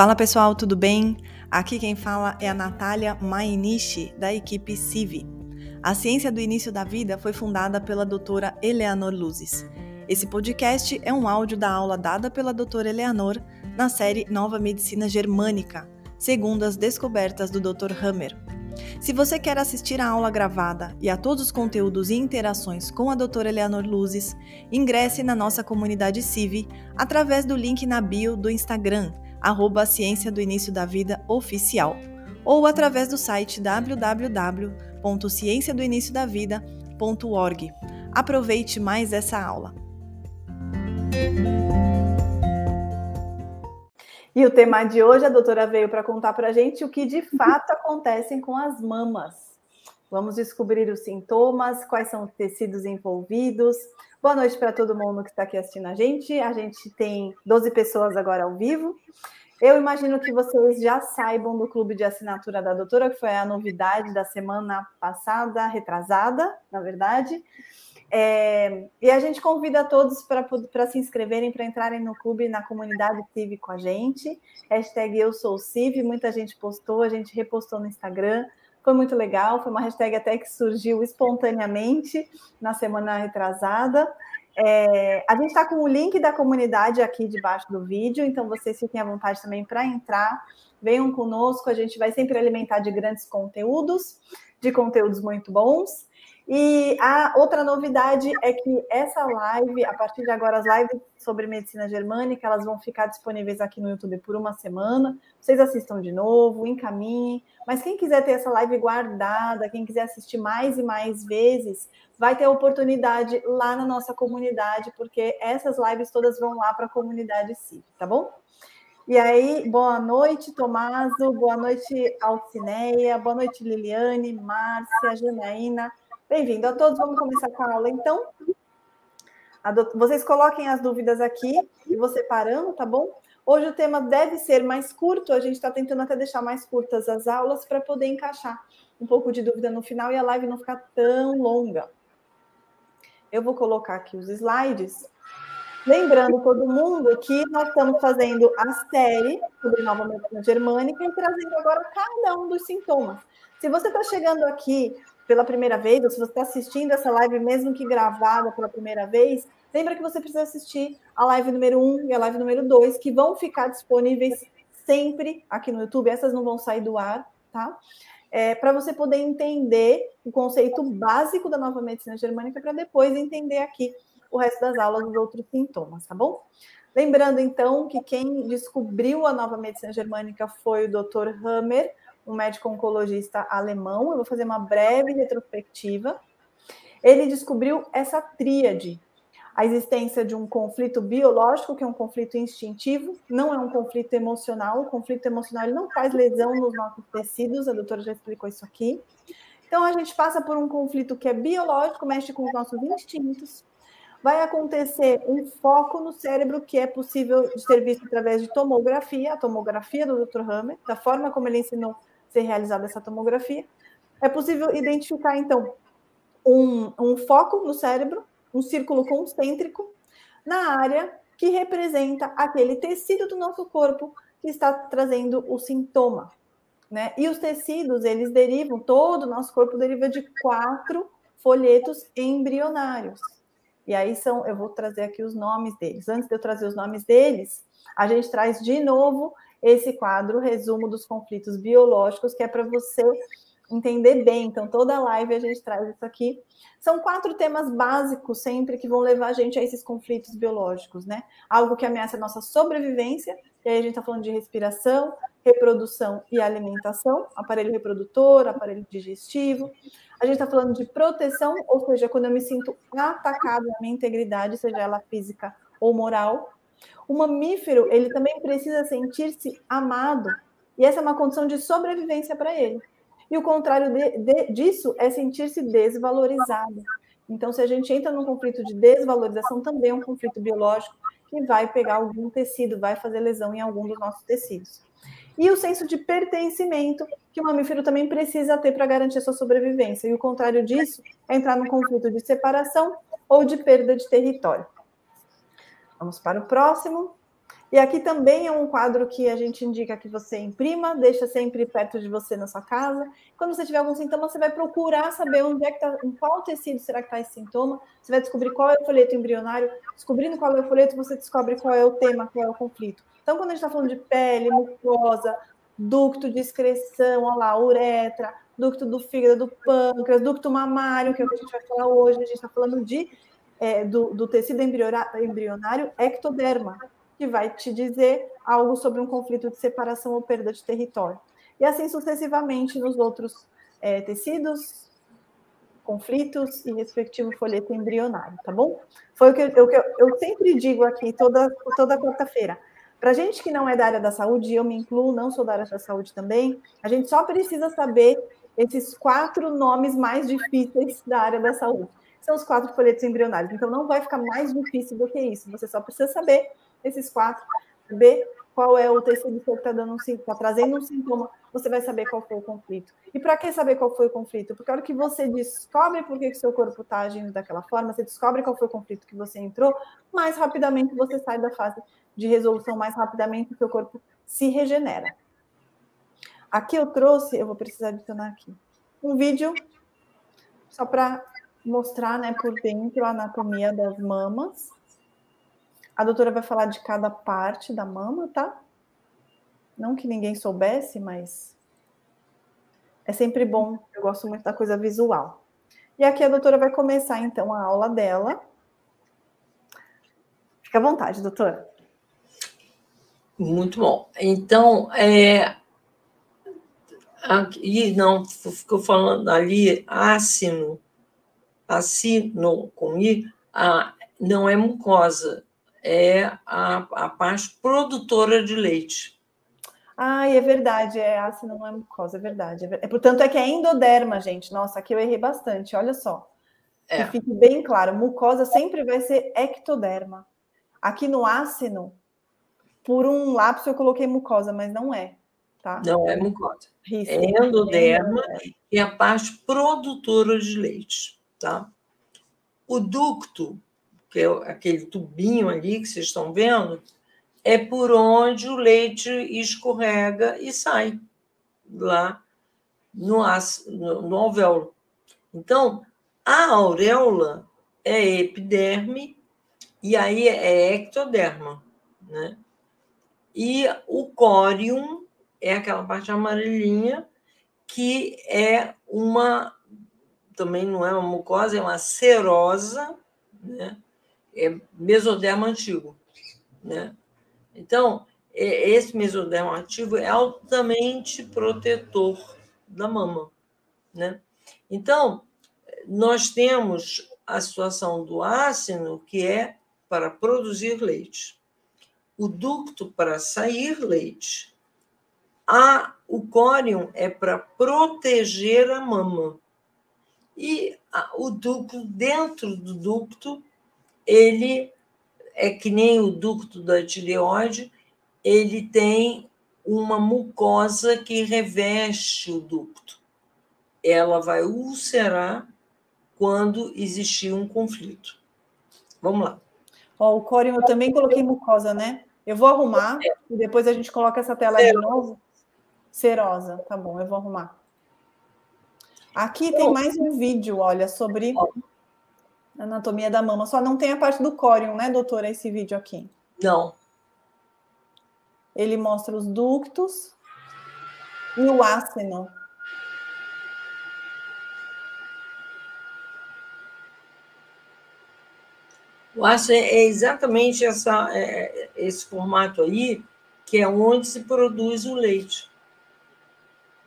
Fala pessoal, tudo bem? Aqui quem fala é a Natália Mainichi, da equipe CIVI. A Ciência do Início da Vida foi fundada pela doutora Eleanor Luzes. Esse podcast é um áudio da aula dada pela doutora Eleanor na série Nova Medicina Germânica, segundo as descobertas do Dr. Hammer. Se você quer assistir a aula gravada e a todos os conteúdos e interações com a doutora Eleanor Luzes, ingresse na nossa comunidade CIV através do link na bio do Instagram, arroba Ciência do Início da Vida Oficial, ou através do site www.cienciadoiniciodavida.org. Aproveite mais essa aula. E o tema de hoje, a doutora veio para contar para a gente o que de fato acontece com as mamas. Vamos descobrir os sintomas, quais são os tecidos envolvidos. Boa noite para todo mundo que está aqui assistindo a gente. A gente tem 12 pessoas agora ao vivo. Eu imagino que vocês já saibam do clube de assinatura da doutora, que foi a novidade da semana passada, retrasada, na verdade. É, e a gente convida todos para se inscreverem, para entrarem no clube, na comunidade CIV com a gente. Hashtag Eu Sou CIV, muita gente postou, a gente repostou no Instagram. Foi muito legal, foi uma hashtag até que surgiu espontaneamente na semana retrasada. É, a gente está com o link da comunidade aqui debaixo do vídeo, então vocês fiquem à vontade também para entrar. Venham conosco, a gente vai sempre alimentar de grandes conteúdos, de conteúdos muito bons. E a outra novidade é que essa live, a partir de agora, as lives sobre medicina germânica, elas vão ficar disponíveis aqui no YouTube por uma semana. Vocês assistam de novo, encaminhem. Mas quem quiser ter essa live guardada, quem quiser assistir mais e mais vezes, vai ter a oportunidade lá na nossa comunidade, porque essas lives todas vão lá para a comunidade sim, tá bom? E aí, boa noite, Tomaso, boa noite, Alcineia, boa noite, Liliane, Márcia, Janaína. Bem-vindo a todos. Vamos começar com a aula, então. Vocês coloquem as dúvidas aqui e vou separando, tá bom? Hoje o tema deve ser mais curto, a gente está tentando até deixar mais curtas as aulas para poder encaixar um pouco de dúvida no final e a live não ficar tão longa. Eu vou colocar aqui os slides. Lembrando todo mundo que nós estamos fazendo a série sobre nova medicina germânica e trazendo agora cada um dos sintomas. Se você está chegando aqui pela primeira vez, ou se você está assistindo essa live, mesmo que gravada pela primeira vez, lembra que você precisa assistir a live número 1 e a live número 2, que vão ficar disponíveis sempre aqui no YouTube, essas não vão sair do ar, tá? É, para você poder entender o conceito básico da nova medicina germânica, para depois entender aqui o resto das aulas dos outros sintomas, tá bom? Lembrando, então, que quem descobriu a nova medicina germânica foi o Dr. Hammer, um médico oncologista alemão. Eu vou fazer uma breve retrospectiva. Ele descobriu essa tríade: a existência de um conflito biológico, que é um conflito instintivo, não é um conflito emocional. O conflito emocional ele não faz lesão nos nossos tecidos, a doutora já explicou isso aqui. Então, a gente passa por um conflito que é biológico, mexe com os nossos instintos. Vai acontecer um foco no cérebro que é possível de ser visto através de tomografia, a tomografia do Dr. Hammer, da forma como ele ensinou ser realizada essa tomografia, é possível identificar, então, um, um foco no cérebro, um círculo concêntrico, na área que representa aquele tecido do nosso corpo que está trazendo o sintoma. Né? E os tecidos, eles derivam, todo o nosso corpo deriva de quatro folhetos embrionários. E aí são, eu vou trazer aqui os nomes deles. Antes de eu trazer os nomes deles, a gente traz de novo esse quadro, resumo dos conflitos biológicos, que é para você entender bem. Então, toda live a gente traz isso aqui. São quatro temas básicos sempre que vão levar a gente a esses conflitos biológicos, né? Algo que ameaça a nossa sobrevivência, e aí a gente está falando de respiração, reprodução e alimentação, aparelho reprodutor, aparelho digestivo. A gente está falando de proteção, ou seja, quando eu me sinto atacado na minha integridade, seja ela física ou moral. O mamífero, ele também precisa sentir-se amado, e essa é uma condição de sobrevivência para ele. E o contrário de, de, disso é sentir-se desvalorizado. Então, se a gente entra num conflito de desvalorização, também é um conflito biológico que vai pegar algum tecido, vai fazer lesão em algum dos nossos tecidos. E o senso de pertencimento, que o mamífero também precisa ter para garantir a sua sobrevivência. E o contrário disso é entrar num conflito de separação ou de perda de território. Vamos para o próximo. E aqui também é um quadro que a gente indica que você imprima, deixa sempre perto de você na sua casa. Quando você tiver algum sintoma, você vai procurar saber onde é que está, em qual tecido será que está esse sintoma. Você vai descobrir qual é o folheto embrionário. Descobrindo qual é o folheto, você descobre qual é o tema, qual é o conflito. Então, quando a gente está falando de pele, mucosa, ducto de excreção, olha lá, uretra, ducto do fígado, do pâncreas, ducto mamário, que é o que a gente vai falar hoje, a gente está falando de, é, do, do tecido embrionário ectoderma que vai te dizer algo sobre um conflito de separação ou perda de território. E assim sucessivamente nos outros é, tecidos, conflitos e respectivo folheto embrionário, tá bom? Foi o que eu, eu, eu sempre digo aqui toda, toda quarta-feira. Para gente que não é da área da saúde, eu me incluo, não sou da área da saúde também, a gente só precisa saber esses quatro nomes mais difíceis da área da saúde. São os quatro folhetos embrionários. Então, não vai ficar mais difícil do que isso. Você só precisa saber esses quatro, saber qual é o tecido que está dando um está trazendo um sintoma, você vai saber qual foi o conflito. E para que saber qual foi o conflito? Porque a hora que você descobre por que o seu corpo está agindo daquela forma, você descobre qual foi o conflito que você entrou, mais rapidamente você sai da fase de resolução, mais rapidamente o seu corpo se regenera. Aqui eu trouxe, eu vou precisar adicionar aqui, um vídeo só para mostrar né, por dentro a anatomia das mamas. A doutora vai falar de cada parte da mama, tá? Não que ninguém soubesse, mas é sempre bom. Eu gosto muito da coisa visual. E aqui a doutora vai começar então a aula dela. Fica à vontade, doutora. Muito bom. Então, é, aqui não ficou falando ali ácino, acino com i, a, não é mucosa, é a, a parte produtora de leite. Ah, é verdade, é ácido, não é mucosa, é verdade. É, é, portanto, é que é endoderma, gente. Nossa, aqui eu errei bastante, olha só. É. Que fique bem claro, mucosa sempre vai ser ectoderma. Aqui no ácido, por um lápis eu coloquei mucosa, mas não é. Tá? Não é mucosa. Risco. É endoderma e a parte produtora de leite. Tá? O ducto que é aquele tubinho ali que vocês estão vendo, é por onde o leite escorrega e sai lá no, no, alvéolo. Então, a auréola é epiderme e aí é ectoderma, né? E o córium é aquela parte amarelinha que é uma também não é uma mucosa, é uma serosa, né? é mesoderma antigo. Né? Então, esse mesoderma ativo é altamente protetor da mama. Né? Então, nós temos a situação do ácido, que é para produzir leite, o ducto para sair leite, a, o córium é para proteger a mama. E o ducto, dentro do ducto, ele é que nem o ducto da tireoide, ele tem uma mucosa que reveste o ducto. Ela vai ulcerar quando existir um conflito. Vamos lá. Ó, o córium eu também coloquei mucosa, né? Eu vou arrumar é. e depois a gente coloca essa tela de novo. Serosa, tá bom, eu vou arrumar. Aqui tem mais um vídeo, olha, sobre Anatomia da mama. Só não tem a parte do córium, né, doutora, esse vídeo aqui? Não. Ele mostra os ductos e o ácino. O ácido é exatamente essa, é, esse formato aí, que é onde se produz o leite.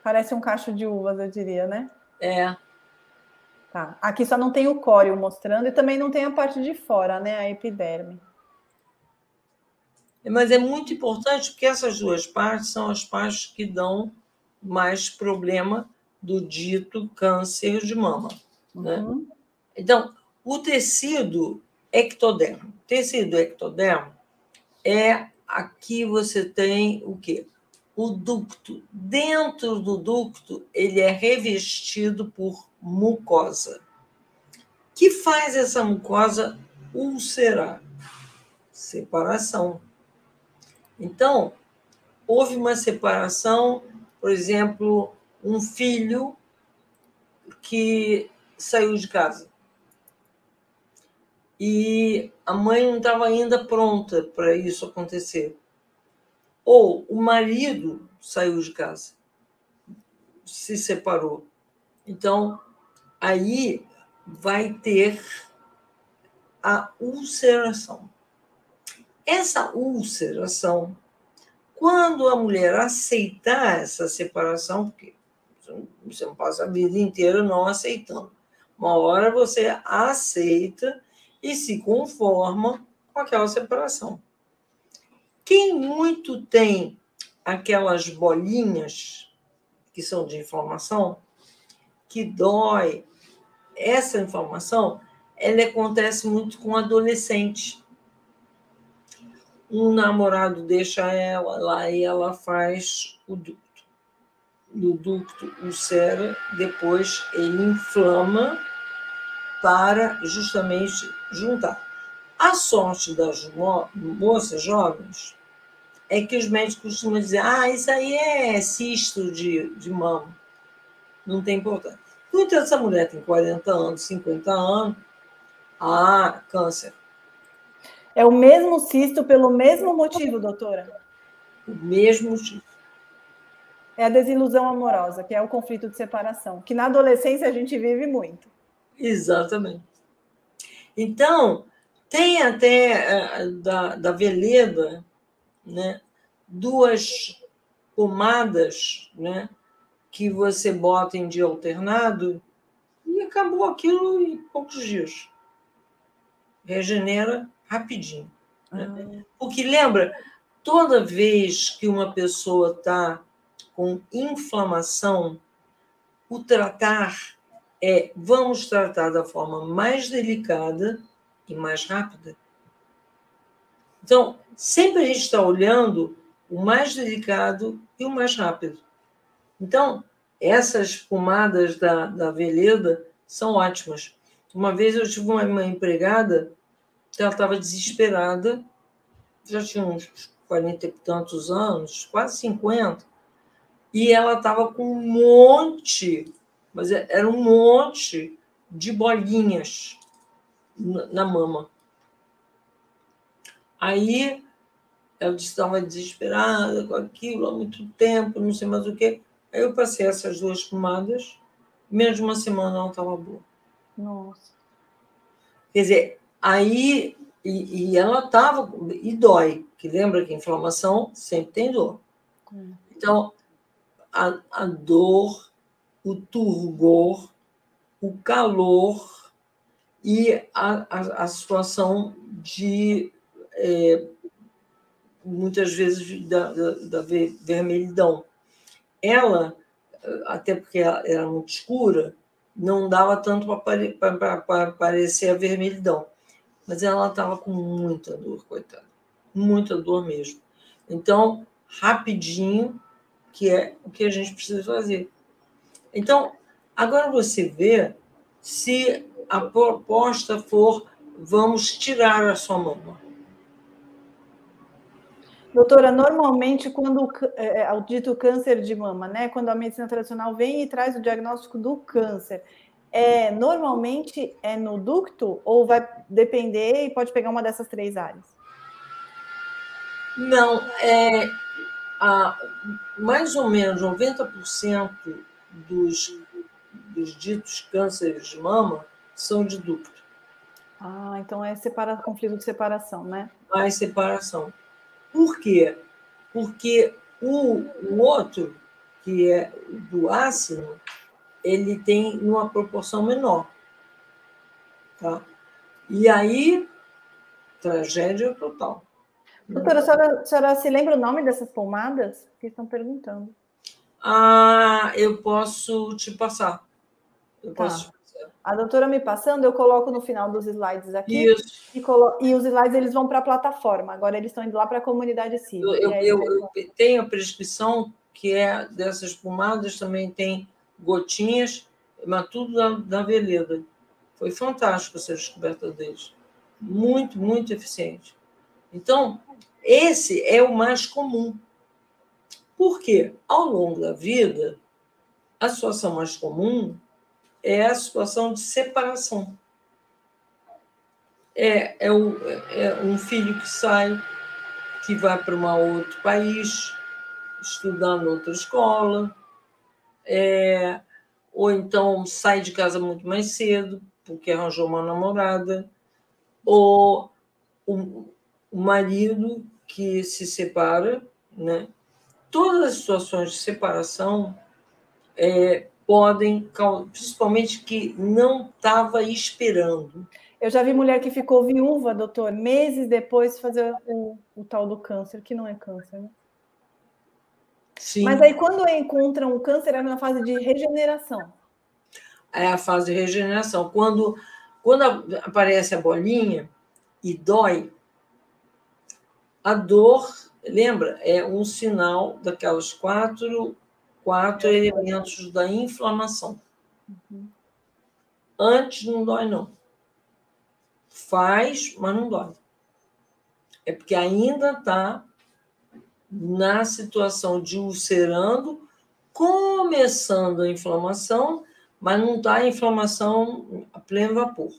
Parece um cacho de uvas, eu diria, né? É. Tá. Aqui só não tem o córeo mostrando e também não tem a parte de fora, né? A epiderme. Mas é muito importante porque essas duas partes são as partes que dão mais problema do dito câncer de mama. Né? Uhum. Né? Então, o tecido ectodermo. Tecido ectodermo é aqui você tem o quê? O ducto. Dentro do ducto, ele é revestido por mucosa. que faz essa mucosa ulcerar? Separação. Então, houve uma separação, por exemplo, um filho que saiu de casa. E a mãe não estava ainda pronta para isso acontecer. Ou o marido saiu de casa, se separou. Então, aí vai ter a ulceração. Essa ulceração, quando a mulher aceitar essa separação, porque você não passa a vida inteira não aceitando, uma hora você aceita e se conforma com aquela separação. Quem muito tem aquelas bolinhas que são de inflamação, que dói, essa inflamação, ela acontece muito com adolescente. Um namorado deixa ela lá e ela faz o ducto. O ducto ulcera, depois ele inflama para justamente juntar. A sorte das mo moças jovens é que os médicos costumam dizer: ah, isso aí é cisto de, de mama. Não tem importância. No entanto, essa mulher tem 40 anos, 50 anos, ah, câncer. É o mesmo cisto pelo mesmo motivo, doutora? O mesmo motivo. É a desilusão amorosa, que é o conflito de separação, que na adolescência a gente vive muito. Exatamente. Então, tem até eh, da, da Veleda né, duas pomadas né, que você bota em dia alternado e acabou aquilo em poucos dias. Regenera rapidinho. Né? Ah. Porque lembra, toda vez que uma pessoa está com inflamação, o tratar é vamos tratar da forma mais delicada e mais rápida. Então, sempre a gente está olhando o mais delicado e o mais rápido. Então, essas pomadas da, da Veleda são ótimas. Uma vez eu tive uma, uma empregada que ela estava desesperada, já tinha uns 40 e tantos anos, quase 50, e ela estava com um monte, mas é, era um monte de bolinhas na mama. Aí ela estava desesperada com aquilo há muito tempo, não sei mais o quê. Aí eu passei essas duas pomadas, menos de uma semana ela estava boa. Nossa. Quer dizer, aí. E, e ela estava. E dói, que lembra que inflamação sempre tem dor. Hum. Então, a, a dor, o turgor, o calor e a, a, a situação de é, muitas vezes da, da, da, vermelhidão. Ela, até porque ela era muito escura, não dava tanto para aparecer a vermelhidão, mas ela estava com muita dor, coitada, muita dor mesmo. Então, rapidinho, que é o que a gente precisa fazer. Então, agora você vê se a proposta for vamos tirar a sua mama. Doutora, normalmente quando é, é, o dito câncer de mama, né, quando a medicina tradicional vem e traz o diagnóstico do câncer, é normalmente é no ducto ou vai depender e pode pegar uma dessas três áreas? Não, é a, mais ou menos 90% dos, dos ditos cânceres de mama são de ducto. Ah, então é separa, conflito de separação, né? Mais separação. Por quê? Porque o, o outro, que é do ácido, ele tem uma proporção menor. Tá? E aí, tragédia total. Doutora, a senhora, a senhora se lembra o nome dessas pomadas? Que estão perguntando. Ah, eu posso te passar. Eu tá. a doutora me passando, eu coloco no final dos slides aqui. Isso. E, colo... e os slides eles vão para a plataforma. Agora eles estão indo lá para a comunidade civil. Eu, eu, eu, eu, tenho a prescrição que é dessas pomadas, também tem gotinhas, mas tudo da, da Veleda. Foi fantástico essa descoberta deles. Muito, muito eficiente. Então, esse é o mais comum. Porque, ao longo da vida, a situação mais comum é a situação de separação. É, é, o, é um filho que sai, que vai para um outro país, estudar em outra escola, é, ou então sai de casa muito mais cedo, porque arranjou uma namorada, ou o, o marido que se separa, né? Todas as situações de separação é, podem, principalmente que não estava esperando. Eu já vi mulher que ficou viúva, doutor, meses depois de fazer o, o tal do câncer, que não é câncer, né? Sim. Mas aí, quando encontram o câncer, é na fase de regeneração. É a fase de regeneração. Quando, quando aparece a bolinha e dói, a dor, lembra, é um sinal daquelas quatro, quatro elementos da inflamação. Uhum. Antes não dói, não. Faz, mas não dói. É porque ainda está na situação de ulcerando, começando a inflamação, mas não está a inflamação a pleno vapor.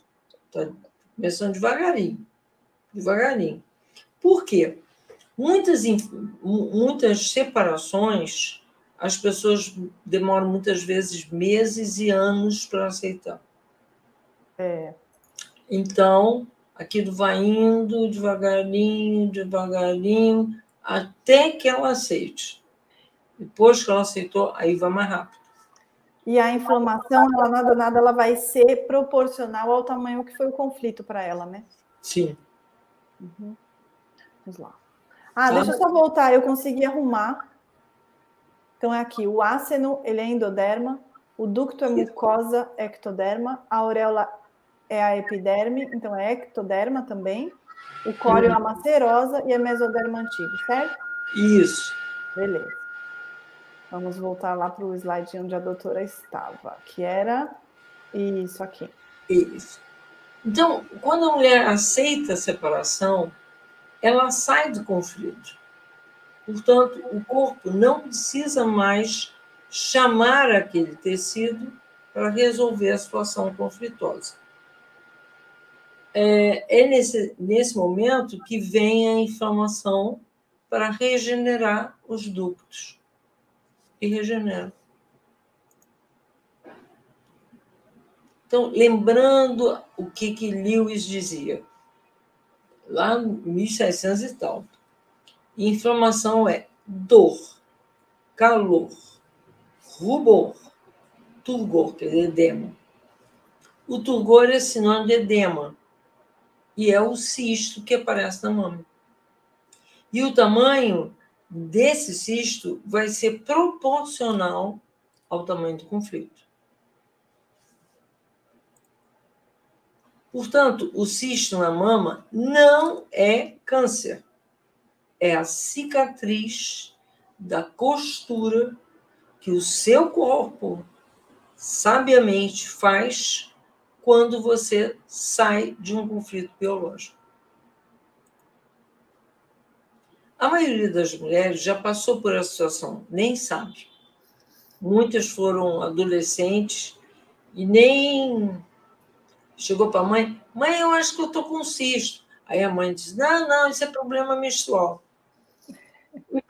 Está começando devagarinho. Devagarinho. Por quê? Muitas, muitas separações, as pessoas demoram muitas vezes meses e anos para aceitar. É. Então, aquilo vai indo devagarinho, devagarinho, até que ela aceite. Depois que ela aceitou, aí vai mais rápido. E a inflamação, ela nada nada, ela vai ser proporcional ao tamanho que foi o conflito para ela, né? Sim. Uhum. Vamos lá. Ah, deixa eu só voltar, eu consegui arrumar. Então é aqui, o áceno, ele é endoderma, o ducto é mucosa ectoderma, a auréola é a epiderme, então é ectoderma também. O córeo é a macerosa e a mesoderma antigo, certo? Isso. Beleza. Vamos voltar lá para o slide onde a doutora estava, que era isso aqui. Isso. Então, quando a mulher aceita a separação, ela sai do conflito. Portanto, o corpo não precisa mais chamar aquele tecido para resolver a situação conflitosa é, é nesse, nesse momento que vem a inflamação para regenerar os ductos. E regenera. Então, lembrando o que, que Lewis dizia, lá em 1700 e tal, inflamação é dor, calor, rubor, turgor, que é edema. O turgor é sinônimo de edema e é o cisto que aparece na mama. E o tamanho desse cisto vai ser proporcional ao tamanho do conflito. Portanto, o cisto na mama não é câncer, é a cicatriz da costura que o seu corpo sabiamente faz quando você sai de um conflito biológico. A maioria das mulheres já passou por essa situação, nem sabe. Muitas foram adolescentes e nem chegou para a mãe: mãe, eu acho que eu estou com cisto. Aí a mãe diz: não, não, isso é problema menstrual.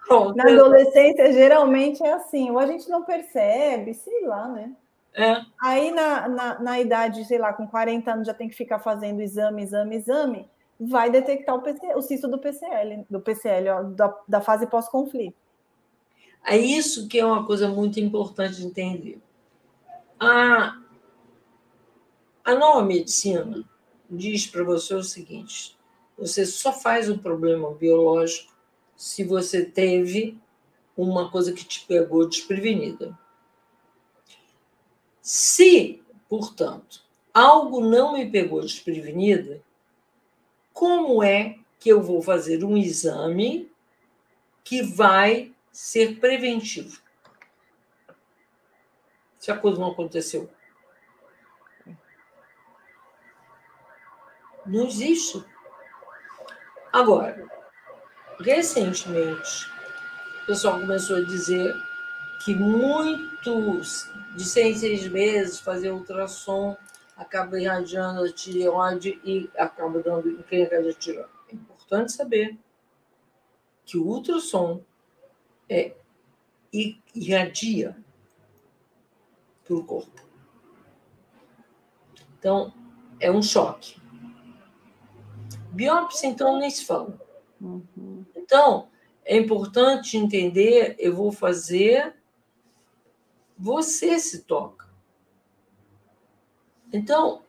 Pronto. Na adolescência, geralmente é assim, ou a gente não percebe, sei lá, né? É. Aí, na, na, na, idade, sei lá, com 40 anos, já tem que ficar fazendo exame, exame, exame, vai detectar o, PC, o cisto do PCL, do PCL, ó, da, da fase pós-conflito. É isso que é uma coisa muito importante de entender. A, a nova medicina diz para você o seguinte: você só faz o problema biológico se você teve uma coisa que te pegou desprevenida. Se, portanto, algo não me pegou desprevenida, como é que eu vou fazer um exame que vai ser preventivo? Se a coisa não aconteceu. Não existe. Agora, recentemente, o pessoal começou a dizer que muitos, de seis seis meses, fazer ultrassom acaba irradiando a tireoide e acaba dando encrenca de tireoide. É importante saber que o ultrassom é, irradia para o corpo. Então, é um choque. Biópsia, então, nem se fala. Uhum. Então, é importante entender, eu vou fazer, você se toca. Então,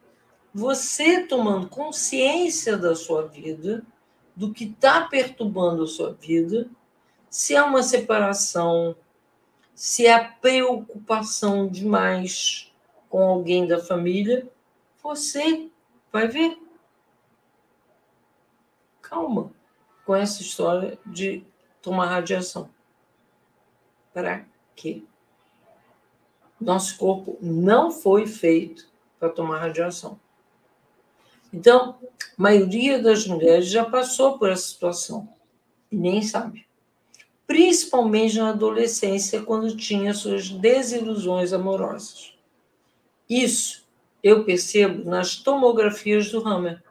você tomando consciência da sua vida, do que está perturbando a sua vida, se é uma separação, se é preocupação demais com alguém da família, você vai ver. Calma com essa história de tomar radiação. Para quê? Nosso corpo não foi feito para tomar radiação. Então, a maioria das mulheres já passou por essa situação e nem sabe. Principalmente na adolescência, quando tinha suas desilusões amorosas. Isso eu percebo nas tomografias do Hammer.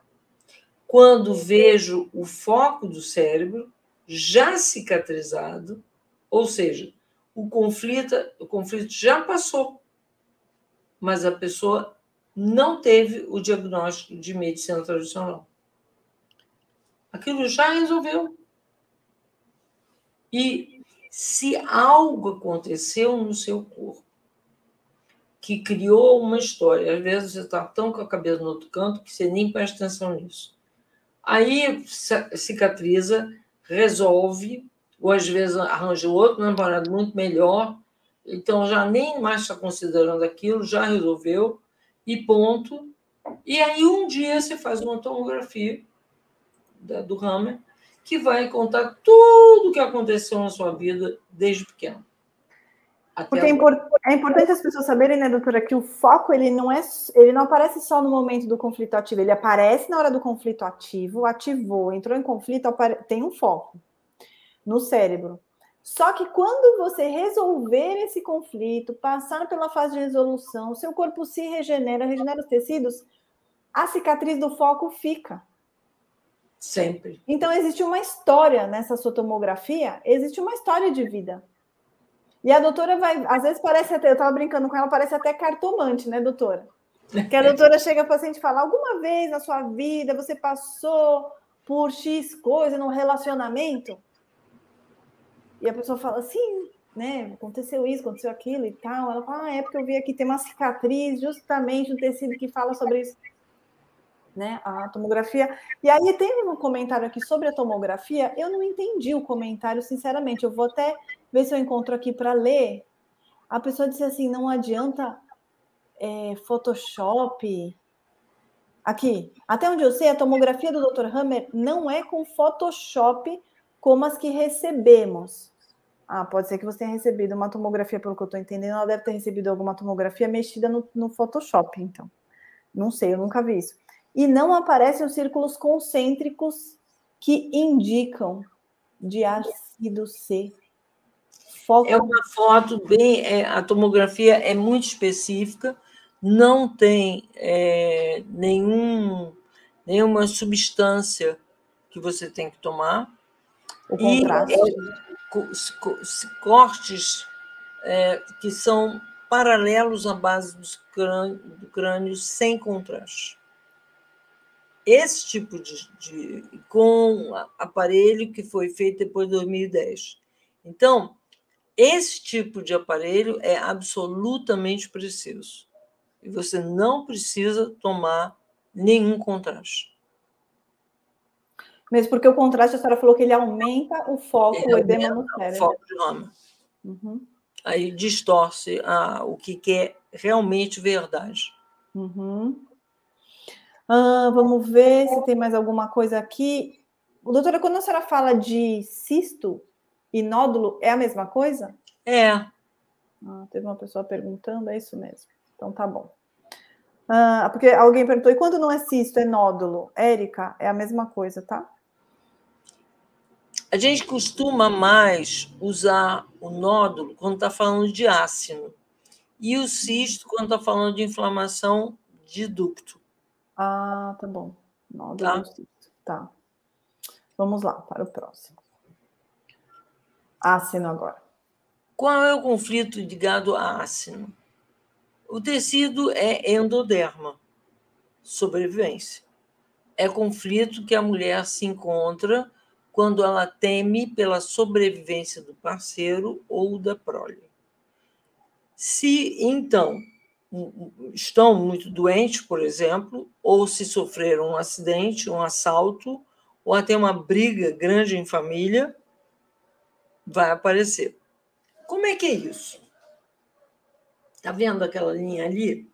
Quando vejo o foco do cérebro já cicatrizado, ou seja, o conflito, o conflito já passou, mas a pessoa não teve o diagnóstico de medicina tradicional. Aquilo já resolveu. E se algo aconteceu no seu corpo que criou uma história, às vezes você está tão com a cabeça no outro canto que você nem presta atenção nisso. Aí cicatriza, resolve, ou às vezes arranja outro namorado muito melhor, então já nem mais está considerando aquilo, já resolveu, e ponto. E aí um dia você faz uma tomografia da, do Hammer que vai contar tudo o que aconteceu na sua vida desde pequeno. Porque é, é, importante as pessoas saberem, né, doutora, que o foco ele não é, ele não aparece só no momento do conflito ativo, ele aparece na hora do conflito ativo, ativou, entrou em conflito, tem um foco no cérebro. Só que quando você resolver esse conflito, passar pela fase de resolução, seu corpo se regenera, regenera os tecidos, a cicatriz do foco fica. Sempre. Então, existe uma história nessa sua tomografia, existe uma história de vida. E a doutora vai, às vezes parece até, eu estava brincando com ela, parece até cartomante, né, doutora? Que a doutora chega a paciente e fala: alguma vez na sua vida você passou por X coisa num relacionamento? E a pessoa fala, sim, né? Aconteceu isso, aconteceu aquilo e tal. Ela fala, ah, é porque eu vi aqui tem uma cicatriz, justamente um tecido que fala sobre isso. Né, a tomografia. E aí teve um comentário aqui sobre a tomografia. Eu não entendi o comentário, sinceramente. Eu vou até ver se eu encontro aqui para ler. A pessoa disse assim: não adianta é, Photoshop. Aqui, até onde eu sei, a tomografia do Dr. Hammer não é com Photoshop como as que recebemos. Ah, pode ser que você tenha recebido uma tomografia, pelo que eu estou entendendo, ela deve ter recebido alguma tomografia mexida no, no Photoshop, então. Não sei, eu nunca vi isso. E não aparecem os círculos concêntricos que indicam de ácido C. É uma foto bem. É, a tomografia é muito específica, não tem é, nenhum, nenhuma substância que você tem que tomar. O contraste. E, é, cortes é, que são paralelos à base crânio, do crânio sem contraste. Esse tipo de, de com aparelho que foi feito depois de 2010. Então, esse tipo de aparelho é absolutamente preciso. E você não precisa tomar nenhum contraste. Mesmo porque o contraste, a senhora falou que ele aumenta o foco, ele o edema no cérebro. O foco de. Uhum. Aí distorce a, o que, que é realmente verdade. Uhum. Ah, vamos ver se tem mais alguma coisa aqui. Doutora, quando a senhora fala de cisto e nódulo, é a mesma coisa? É. Ah, teve uma pessoa perguntando, é isso mesmo. Então tá bom. Ah, porque alguém perguntou, e quando não é cisto, é nódulo? Érica, é a mesma coisa, tá? A gente costuma mais usar o nódulo quando está falando de ácido e o cisto quando está falando de inflamação de ducto. Ah, tá bom. Nódulo tá? cisto. Tá. Vamos lá para o próximo. Ácido agora. Qual é o conflito ligado a ácido? O tecido é endoderma, sobrevivência. É conflito que a mulher se encontra quando ela teme pela sobrevivência do parceiro ou da prole. Se, então, estão muito doentes, por exemplo, ou se sofreram um acidente, um assalto, ou até uma briga grande em família, vai aparecer. Como é que é isso? Está vendo aquela linha ali?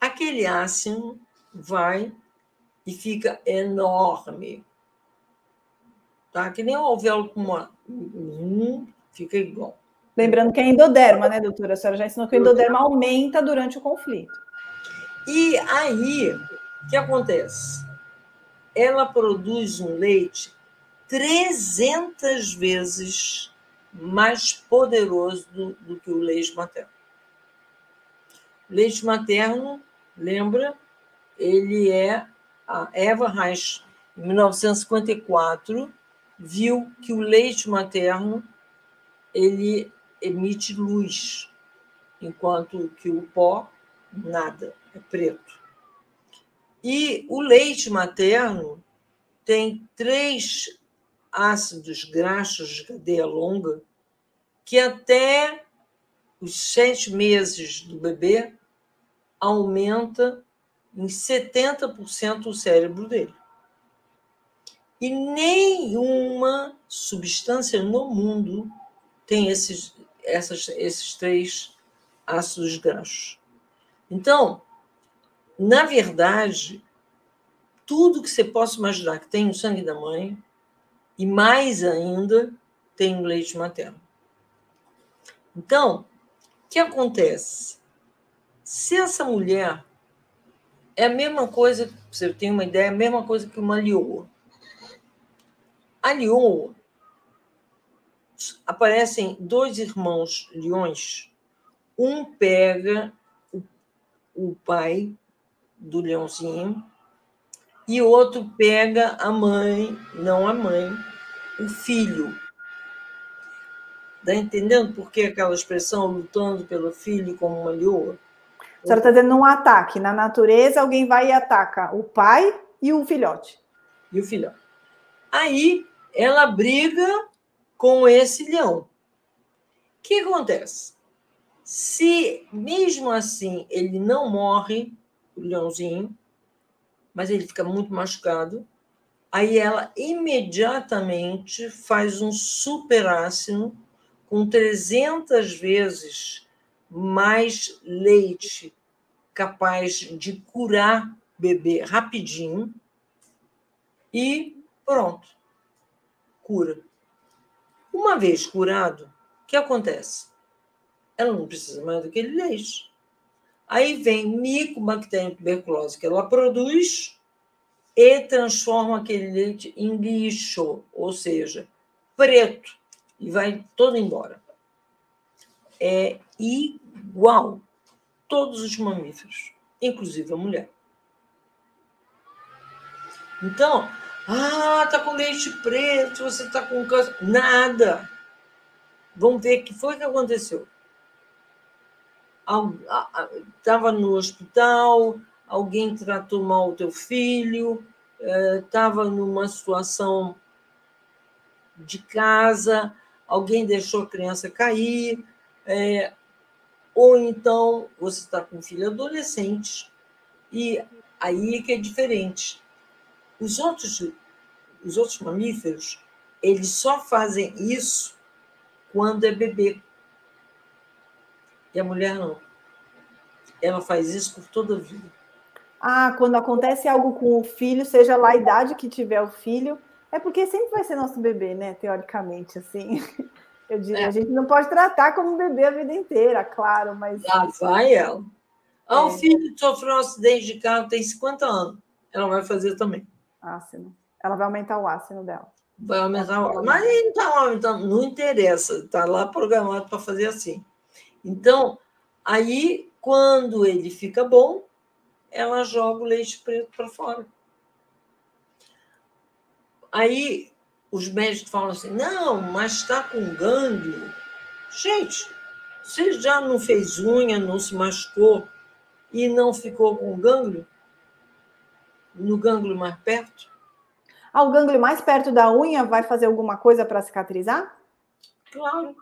Aquele ácido vai e fica enorme tá? Que nem o alvéolo com uma. Hum, fica igual. Lembrando que é endoderma, né, doutora? A senhora já ensinou que o endoderma aumenta durante o conflito. E aí, o que acontece? Ela produz um leite 300 vezes mais poderoso do, do que o leite materno. Leite materno, lembra, ele é a Eva Reich, em 1954, viu que o leite materno ele emite luz, enquanto que o pó nada, é preto. E o leite materno tem três ácidos graxos de cadeia longa que até os sete meses do bebê aumenta em 70% o cérebro dele. E nenhuma substância no mundo tem esses, essas, esses três ácidos graxos. Então, na verdade, tudo que você possa imaginar que tem no sangue da mãe, e mais ainda, tem leite materno. Então, o que acontece? Se essa mulher é a mesma coisa, você tem uma ideia, é a mesma coisa que uma lioa. A Lyon aparecem dois irmãos leões. Um pega o, o pai do leãozinho e outro pega a mãe, não a mãe, o filho. Está entendendo por que aquela expressão lutando pelo filho como uma leoa? A senhora está dando um ataque. Na natureza, alguém vai e ataca o pai e o filhote. E o filhote. Aí ela briga com esse leão. O que acontece? Se mesmo assim ele não morre, o leãozinho, mas ele fica muito machucado, aí ela imediatamente faz um super ácido com 300 vezes mais leite capaz de curar bebê rapidinho e pronto cura. Uma vez curado, o que acontece? Ela não precisa mais daquele leite. Aí vem micobactéria tuberculose que ela produz e transforma aquele leite em lixo, ou seja, preto, e vai todo embora. É igual todos os mamíferos, inclusive a mulher. Então, ah, tá com leite preto, você tá com câncer. Nada. Vamos ver o que foi que aconteceu. Estava no hospital, alguém tratou mal o teu filho, estava é, numa situação de casa, alguém deixou a criança cair, é, ou então você está com um filho adolescente, e aí que é diferente. Os outros, os outros mamíferos, eles só fazem isso quando é bebê. E a mulher não. Ela faz isso por toda a vida. Ah, quando acontece algo com o filho, seja lá a idade que tiver o filho, é porque sempre vai ser nosso bebê, né? Teoricamente, assim. Eu digo, é. a gente não pode tratar como bebê a vida inteira, claro, mas. Ah, vai ela. Ah, é. o filho sofreu um acidente de carro, tem 50 anos. Ela vai fazer também ácido. Ela vai aumentar o ácido dela. Vai aumentar o óleo. Mas não aumentando, não interessa, está lá programado para fazer assim. Então, aí, quando ele fica bom, ela joga o leite preto para fora. Aí os médicos falam assim: não, mas está com gânglio. Gente, você já não fez unha, não se machucou e não ficou com gânglio? No gânglio mais perto? Ah, o gânglio mais perto da unha vai fazer alguma coisa para cicatrizar? Claro.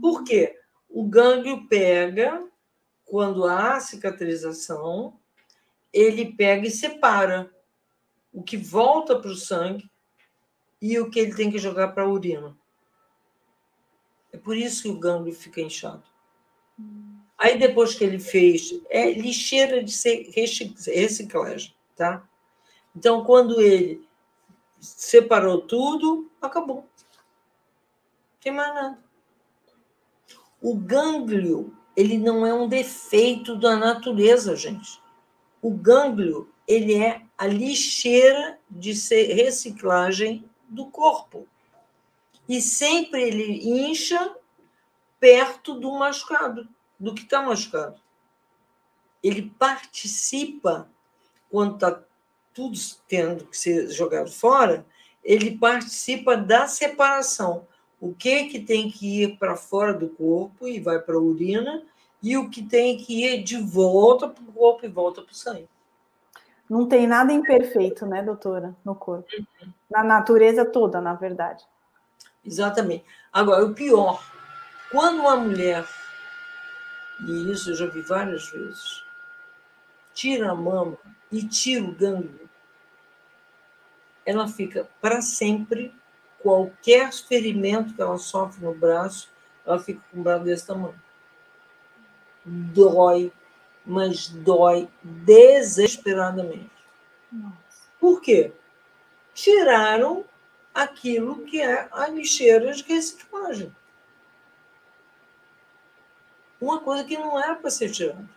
Por quê? O gânglio pega, quando há cicatrização, ele pega e separa o que volta para o sangue e o que ele tem que jogar para a urina. É por isso que o gânglio fica inchado. Aí depois que ele fez, é lixeira de reciclagem, tá? Então quando ele separou tudo, acabou. Não tem mais nada. O gânglio, ele não é um defeito da natureza, gente. O gânglio, ele é a lixeira de reciclagem do corpo. E sempre ele incha perto do machucado, do que está machucado. Ele participa, quando está tudo tendo que ser jogado fora, ele participa da separação. O que, que tem que ir para fora do corpo e vai para a urina, e o que tem que ir de volta para o corpo e volta para o sangue. Não tem nada imperfeito, né, doutora, no corpo. Uhum. Na natureza toda, na verdade. Exatamente. Agora, o pior, quando uma mulher, e isso eu já vi várias vezes, tira a mama e tira o gânglio, ela fica para sempre, qualquer ferimento que ela sofre no braço, ela fica com o braço desse tamanho. Dói mas dói desesperadamente. Nossa. Por quê? Tiraram aquilo que é a lixeira de reciclagem. Uma coisa que não era para ser tirada.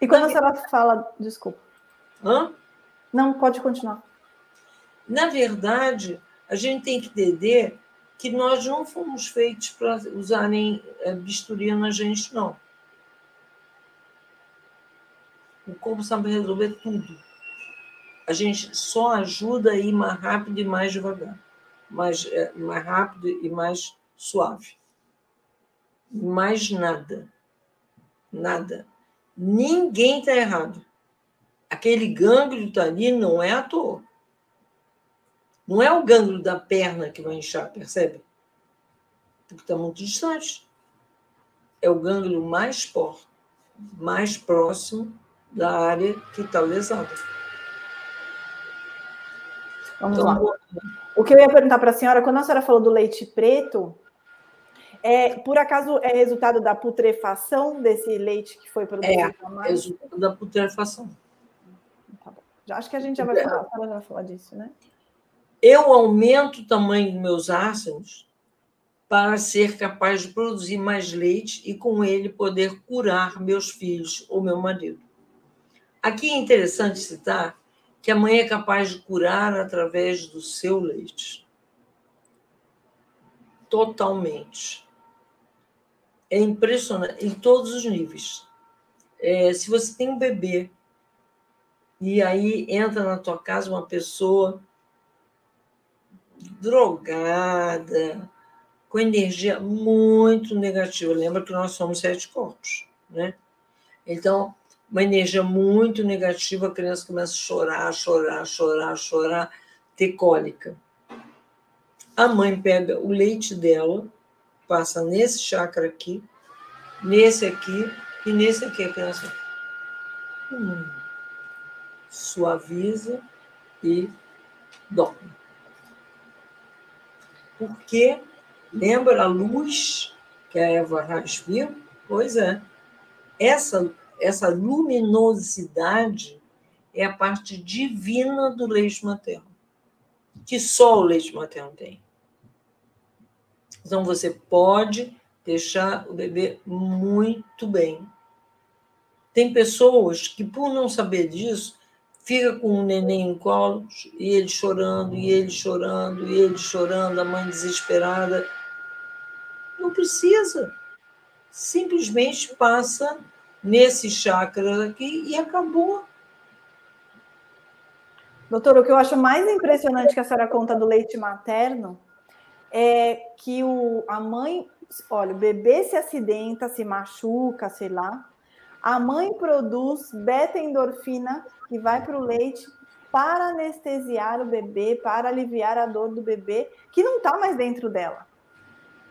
E quando a senhora fala. Desculpa. Hã? Não, pode continuar. Na verdade, a gente tem que entender que nós não fomos feitos para usarem eh, bisturi na gente, não. O corpo sabe resolver tudo. A gente só ajuda a ir mais rápido e mais devagar. Mais, é, mais rápido e mais suave. Mais nada. Nada. Ninguém está errado. Aquele gânglio está ali não é à toa. Não é o gânglio da perna que vai inchar, percebe? Porque está muito distante. É o gânglio mais, por, mais próximo da área que está lesada. Vamos então, lá. O que eu ia perguntar para a senhora, quando a senhora falou do leite preto, é, por acaso é resultado da putrefação desse leite que foi produzido? É, resultado da putrefação. Tá bom. Já acho que a gente já vai falar, já vai falar disso, né? Eu aumento o tamanho dos meus ácidos para ser capaz de produzir mais leite e com ele poder curar meus filhos ou meu marido. Aqui é interessante citar que a mãe é capaz de curar através do seu leite. Totalmente. É impressionante, em todos os níveis. É, se você tem um bebê e aí entra na tua casa uma pessoa drogada, com energia muito negativa. Lembra que nós somos sete corpos, né? Então, uma energia muito negativa, a criança começa a chorar, chorar, chorar, chorar, ter cólica. A mãe pega o leite dela, passa nesse chakra aqui, nesse aqui e nesse aqui. A criança hum, suaviza e dorme. Porque lembra a luz que a Eva viu? Pois é. Essa essa luminosidade é a parte divina do leite materno, que só o leite materno tem. Então você pode deixar o bebê muito bem. Tem pessoas que, por não saber disso, fica com o neném em colo, e ele chorando, e ele chorando, e ele chorando, a mãe desesperada. Não precisa. Simplesmente passa nesse chakra aqui e acabou. Doutor, o que eu acho mais impressionante que a senhora conta do leite materno é que o, a mãe, olha, o bebê se acidenta, se machuca, sei lá, a mãe produz beta-endorfina que vai para o leite para anestesiar o bebê, para aliviar a dor do bebê, que não está mais dentro dela.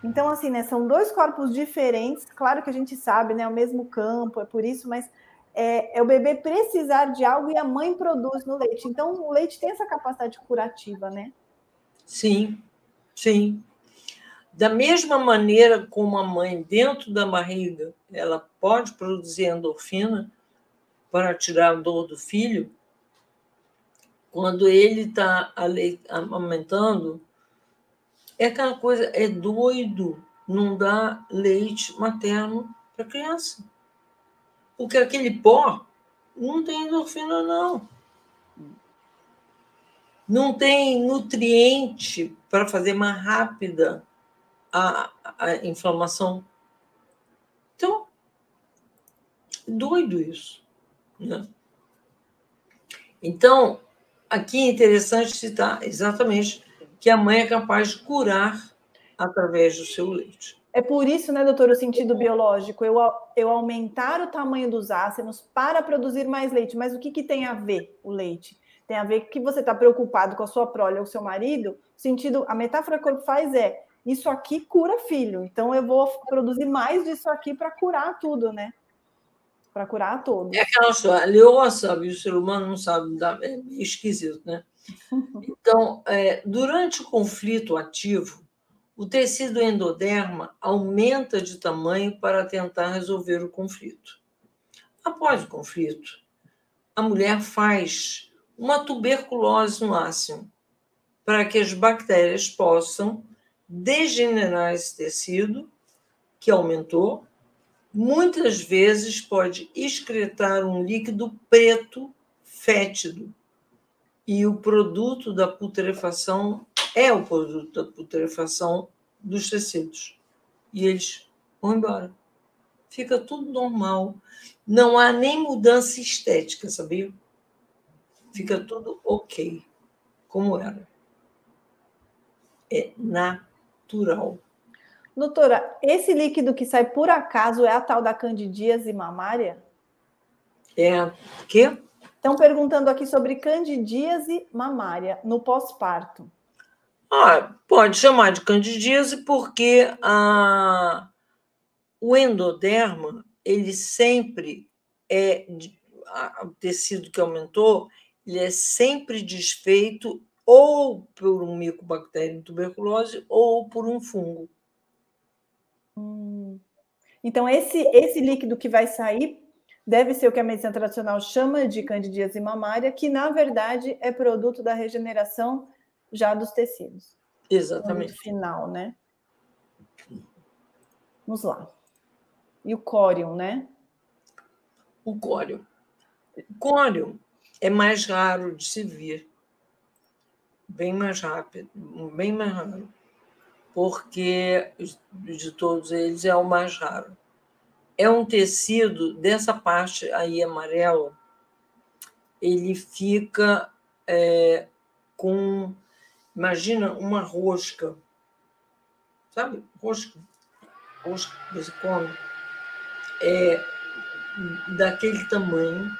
Então, assim, né, são dois corpos diferentes, claro que a gente sabe, né, o mesmo campo, é por isso, mas é, é, o bebê precisar de algo e a mãe produz no leite. Então, o leite tem essa capacidade curativa, né? Sim, sim. Da mesma maneira como a mãe, dentro da barriga, ela pode produzir endorfina para tirar a dor do filho, quando ele está amamentando, é aquela coisa, é doido não dar leite materno para criança. Porque aquele pó não tem endorfina, não. Não tem nutriente para fazer mais rápida a, a inflamação. Então, doido isso. Né? Então, aqui é interessante citar exatamente que a mãe é capaz de curar através do seu leite. É por isso, né, doutor, o sentido biológico, eu, eu aumentar o tamanho dos ácidos para produzir mais leite. Mas o que, que tem a ver o leite? Tem a ver que você está preocupado com a sua prole ou seu marido. O sentido, a metáfora que o corpo faz é isso aqui cura filho. Então eu vou produzir mais disso aqui para curar tudo, né? Para curar tudo. É aquela história, leoa sabe, o ser humano não sabe, é esquisito, né? Então, é, durante o conflito ativo, o tecido endoderma aumenta de tamanho para tentar resolver o conflito. Após o conflito, a mulher faz uma tuberculose no ácido para que as bactérias possam degenerar esse tecido, que aumentou, muitas vezes pode excretar um líquido preto fétido. E o produto da putrefação é o produto da putrefação dos tecidos. E eles vão embora. Fica tudo normal. Não há nem mudança estética, sabia? Fica tudo ok, como era. É natural. Doutora, esse líquido que sai por acaso é a tal da candidíase mamária? É o quê? Estão perguntando aqui sobre candidíase mamária no pós-parto. Ah, pode chamar de candidíase porque a, o endoderma, ele sempre é, a, o tecido que aumentou, ele é sempre desfeito ou por um micobactério de tuberculose ou por um fungo. Hum. Então, esse, esse líquido que vai sair deve ser o que a medicina tradicional chama de candidíase mamária, que na verdade é produto da regeneração já dos tecidos. Exatamente. No final, né? Vamos lá. E o córium, né? O córium. O córium é mais raro de se ver bem mais rápido, bem mais raro, porque de todos eles é o mais raro. É um tecido dessa parte aí amarela, ele fica é, com, imagina uma rosca, sabe? Rosca, rosca que você come, é daquele tamanho,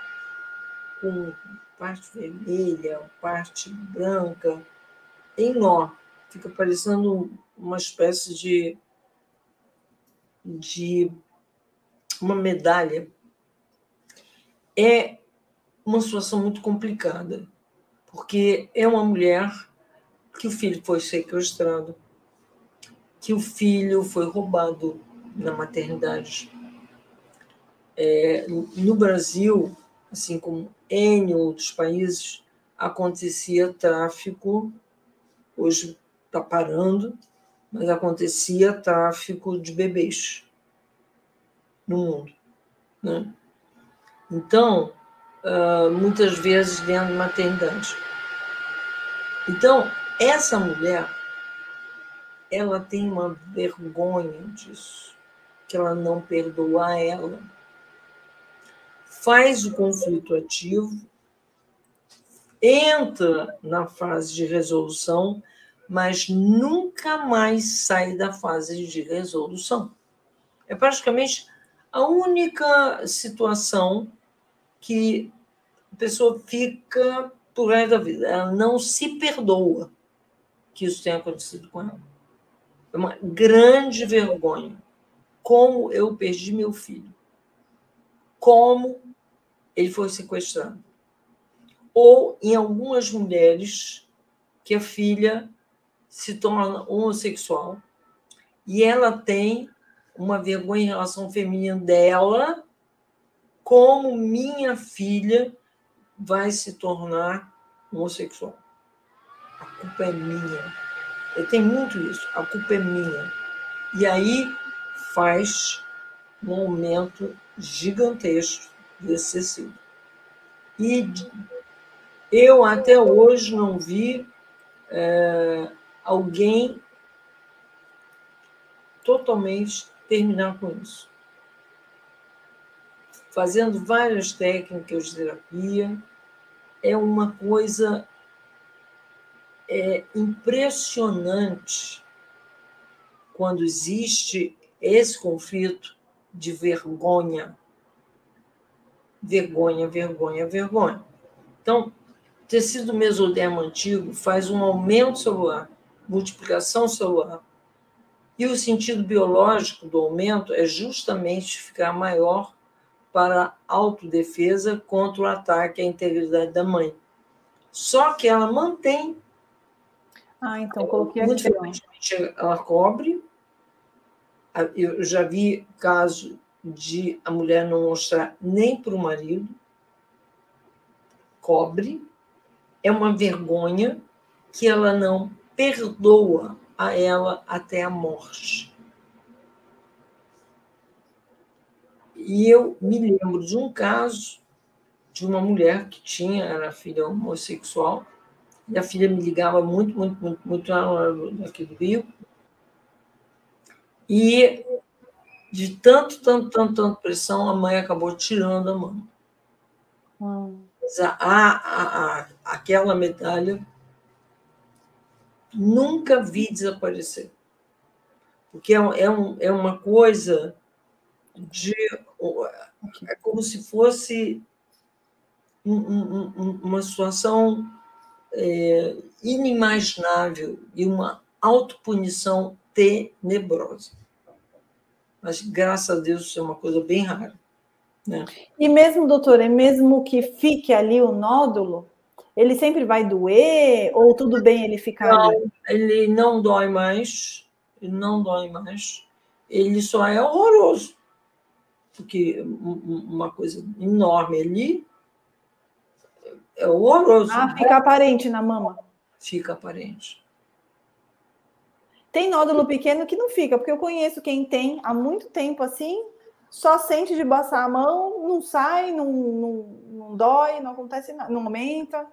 com parte vermelha, parte branca, em nó. Fica parecendo uma espécie de, de uma medalha. É uma situação muito complicada, porque é uma mulher que o filho foi sequestrado, que o filho foi roubado na maternidade. É, no Brasil, assim como em outros países, acontecia tráfico, hoje está parando, mas acontecia tráfico de bebês no mundo. Né? Então, uh, muitas vezes dentro de maternidade. Então, essa mulher, ela tem uma vergonha disso, que ela não perdoa ela. Faz o conflito ativo, entra na fase de resolução, mas nunca mais sai da fase de resolução. É praticamente a única situação que a pessoa fica por resto da vida. Ela não se perdoa que isso tenha acontecido com ela. É uma grande vergonha. Como eu perdi meu filho. Como ele foi sequestrado. Ou em algumas mulheres que a filha se torna homossexual e ela tem uma vergonha em relação ao feminino dela, como minha filha vai se tornar homossexual. A culpa é minha. Eu tenho muito isso. A culpa é minha. E aí faz um aumento gigantesco desse tecido. E eu até hoje não vi é, alguém totalmente terminar com isso. Fazendo várias técnicas de terapia, é uma coisa é, impressionante quando existe esse conflito de vergonha. Vergonha, vergonha, vergonha. Então, tecido mesodermo antigo faz um aumento celular, multiplicação celular, e o sentido biológico do aumento é justamente ficar maior para autodefesa contra o ataque à integridade da mãe. Só que ela mantém. Ah, então coloquei aqui. ela cobre. Eu já vi caso de a mulher não mostrar nem para o marido. Cobre. É uma vergonha que ela não perdoa a ela até a morte. E eu me lembro de um caso de uma mulher que tinha, era filha homossexual, e a filha me ligava muito, muito, muito, muito aqui do Rio. E de tanto, tanto, tanto, tanto pressão, a mãe acabou tirando a mão. Hum. A, a, a, aquela medalha nunca vi desaparecer. Porque é, é, um, é uma coisa de. É como se fosse um, um, uma situação é, inimaginável e uma autopunição tenebrosa. Mas, graças a Deus, isso é uma coisa bem rara. Né? E mesmo, doutora, mesmo que fique ali o nódulo, ele sempre vai doer ou tudo bem ele ficar não, ali? Ele não dói mais, ele não dói mais. Ele só é horroroso. Porque uma coisa enorme ali é horroroso. Ah, fica aparente na mama. Fica aparente. Tem nódulo pequeno que não fica, porque eu conheço quem tem há muito tempo assim, só sente de passar a mão, não sai, não, não, não dói, não acontece nada, não aumenta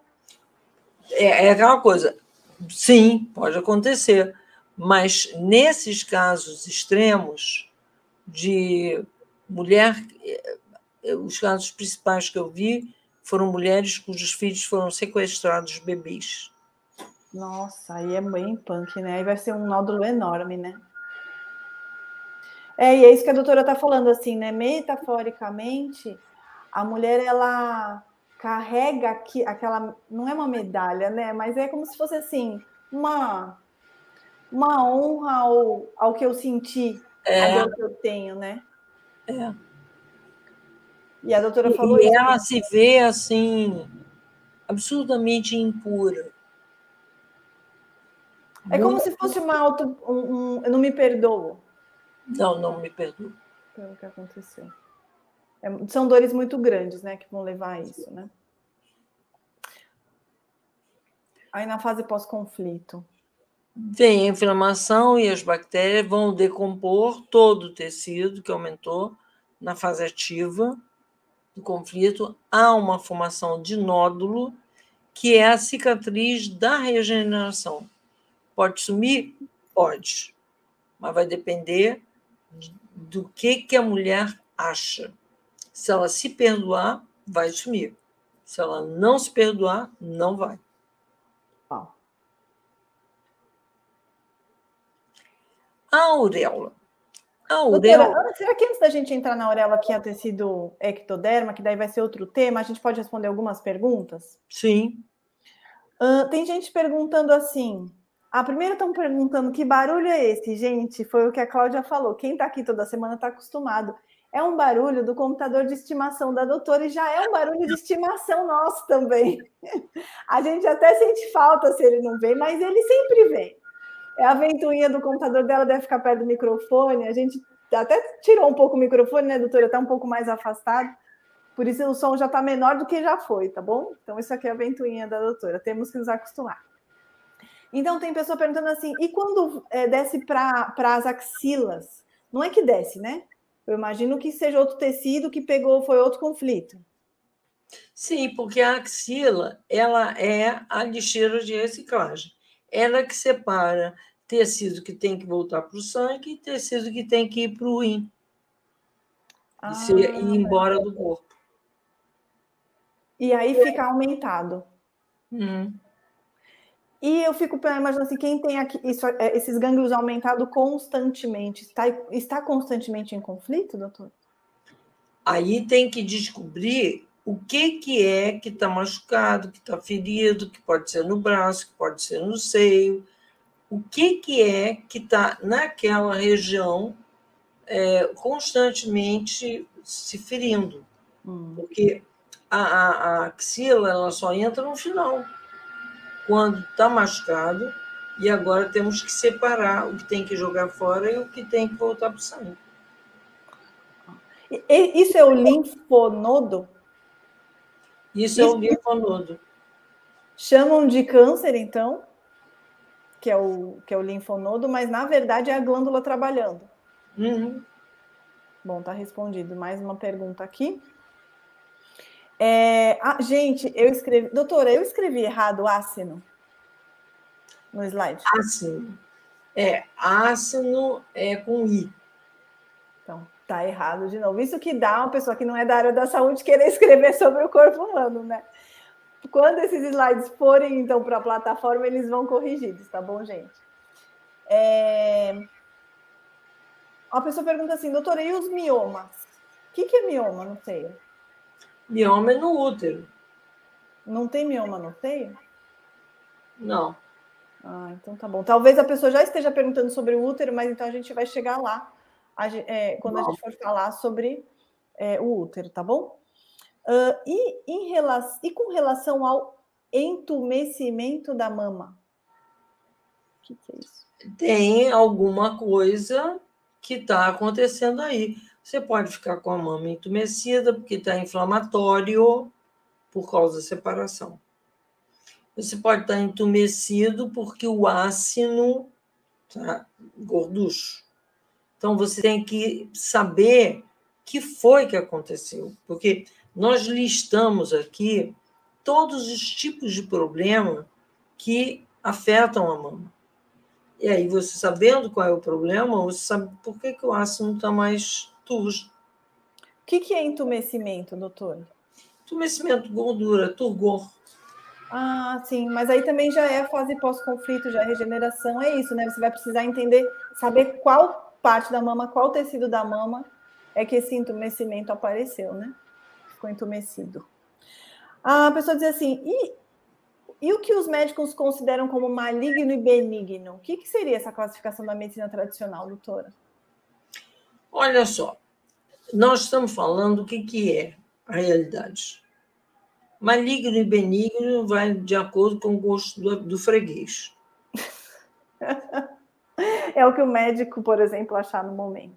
é, é aquela coisa, sim, pode acontecer, mas nesses casos extremos de mulher, é, os casos principais que eu vi foram mulheres cujos filhos foram sequestrados bebês. Nossa, aí é bem punk, né? Aí vai ser um nódulo enorme, né? É, e é isso que a doutora está falando, assim, né? Metaforicamente, a mulher, ela carrega aqui, aquela. Não é uma medalha, né? Mas é como se fosse assim, uma, uma honra ao, ao que eu senti, é. ao que eu tenho, né? É. E a doutora falou e isso. E ela se vê assim, absurdamente impura. É como se fosse uma auto. Um, um, eu não me perdoo. Não, não me perdoo. Pelo que aconteceu. É, são dores muito grandes, né, que vão levar a isso, né? Aí na fase pós-conflito. Vem a inflamação e as bactérias vão decompor todo o tecido que aumentou na fase ativa, do conflito, há uma formação de nódulo, que é a cicatriz da regeneração. Pode sumir? Pode. Mas vai depender do que, que a mulher acha. Se ela se perdoar, vai sumir. Se ela não se perdoar, não vai. A auréola. A auréola. Doutora, será que antes da gente entrar na auréola que ia ter sido ectoderma, que daí vai ser outro tema, a gente pode responder algumas perguntas? Sim. Uh, tem gente perguntando assim. A primeira estão perguntando que barulho é esse, gente? Foi o que a Cláudia falou. Quem está aqui toda semana está acostumado. É um barulho do computador de estimação da doutora e já é um barulho de estimação nosso também. A gente até sente falta se ele não vem, mas ele sempre vem. É a ventoinha do computador dela deve ficar perto do microfone. A gente até tirou um pouco o microfone, né, doutora? Está um pouco mais afastado. Por isso o som já está menor do que já foi, tá bom? Então, isso aqui é a ventoinha da doutora. Temos que nos acostumar. Então, tem pessoa perguntando assim: e quando é, desce para as axilas? Não é que desce, né? Eu imagino que seja outro tecido que pegou, foi outro conflito. Sim, porque a axila ela é a lixeira de reciclagem. Ela que separa tecido que tem que voltar para o sangue e tecido que tem que ir para o rim. Ah, e ir embora do corpo. E aí fica aumentado. Hum. E eu fico imaginando assim, quem tem aqui, isso, é, esses gânglios aumentados constantemente, está, está constantemente em conflito, doutor? Aí tem que descobrir o que, que é que está machucado, que está ferido, que pode ser no braço, que pode ser no seio, o que, que é que está naquela região é, constantemente se ferindo. Hum. Porque a, a, a, axila ela só entra no final, quando está machucado, e agora temos que separar o que tem que jogar fora e o que tem que voltar para o sangue. Isso é o linfonodo? Isso, Isso é o linfonodo. Chamam de câncer, então, que é o, que é o linfonodo, mas na verdade é a glândula trabalhando. Uhum. Bom, tá respondido. Mais uma pergunta aqui. É, ah, gente, eu escrevi. Doutora, eu escrevi errado ácido no slide. Ácido. É, ácido é com I. Então, tá errado de novo. Isso que dá uma pessoa que não é da área da saúde querer escrever sobre o corpo humano, né? Quando esses slides forem, então, para a plataforma, eles vão corrigidos, tá bom, gente? É... A pessoa pergunta assim, doutora, e os miomas? O que, que é mioma no seio? Mioma é no útero. Não tem mioma no seio? Não. Ah, então tá bom. Talvez a pessoa já esteja perguntando sobre o útero, mas então a gente vai chegar lá a, é, quando Bom. a gente for falar sobre é, o útero, tá bom? Uh, e, em relação, e com relação ao entumecimento da mama? O que, que é isso? Tem alguma coisa que está acontecendo aí. Você pode ficar com a mama entumecida porque está inflamatório por causa da separação. Você pode estar tá entumecido porque o ácido está gorducho. Então, você tem que saber o que foi que aconteceu, porque nós listamos aqui todos os tipos de problema que afetam a mama. E aí, você sabendo qual é o problema, você sabe por que, que o ácido está mais O que, que é entumecimento, doutor? Entumecimento, gordura, turgor. Ah, sim, mas aí também já é a fase pós-conflito, já é regeneração, é isso, né? Você vai precisar entender, saber qual parte da mama, qual tecido da mama é que esse entumecimento apareceu, né? Ficou entumecido. A pessoa diz assim, e, e o que os médicos consideram como maligno e benigno? O que, que seria essa classificação da medicina tradicional, doutora? Olha só, nós estamos falando o que, que é a realidade. Maligno e benigno vai de acordo com o gosto do, do freguês. é o que o médico, por exemplo, achar no momento.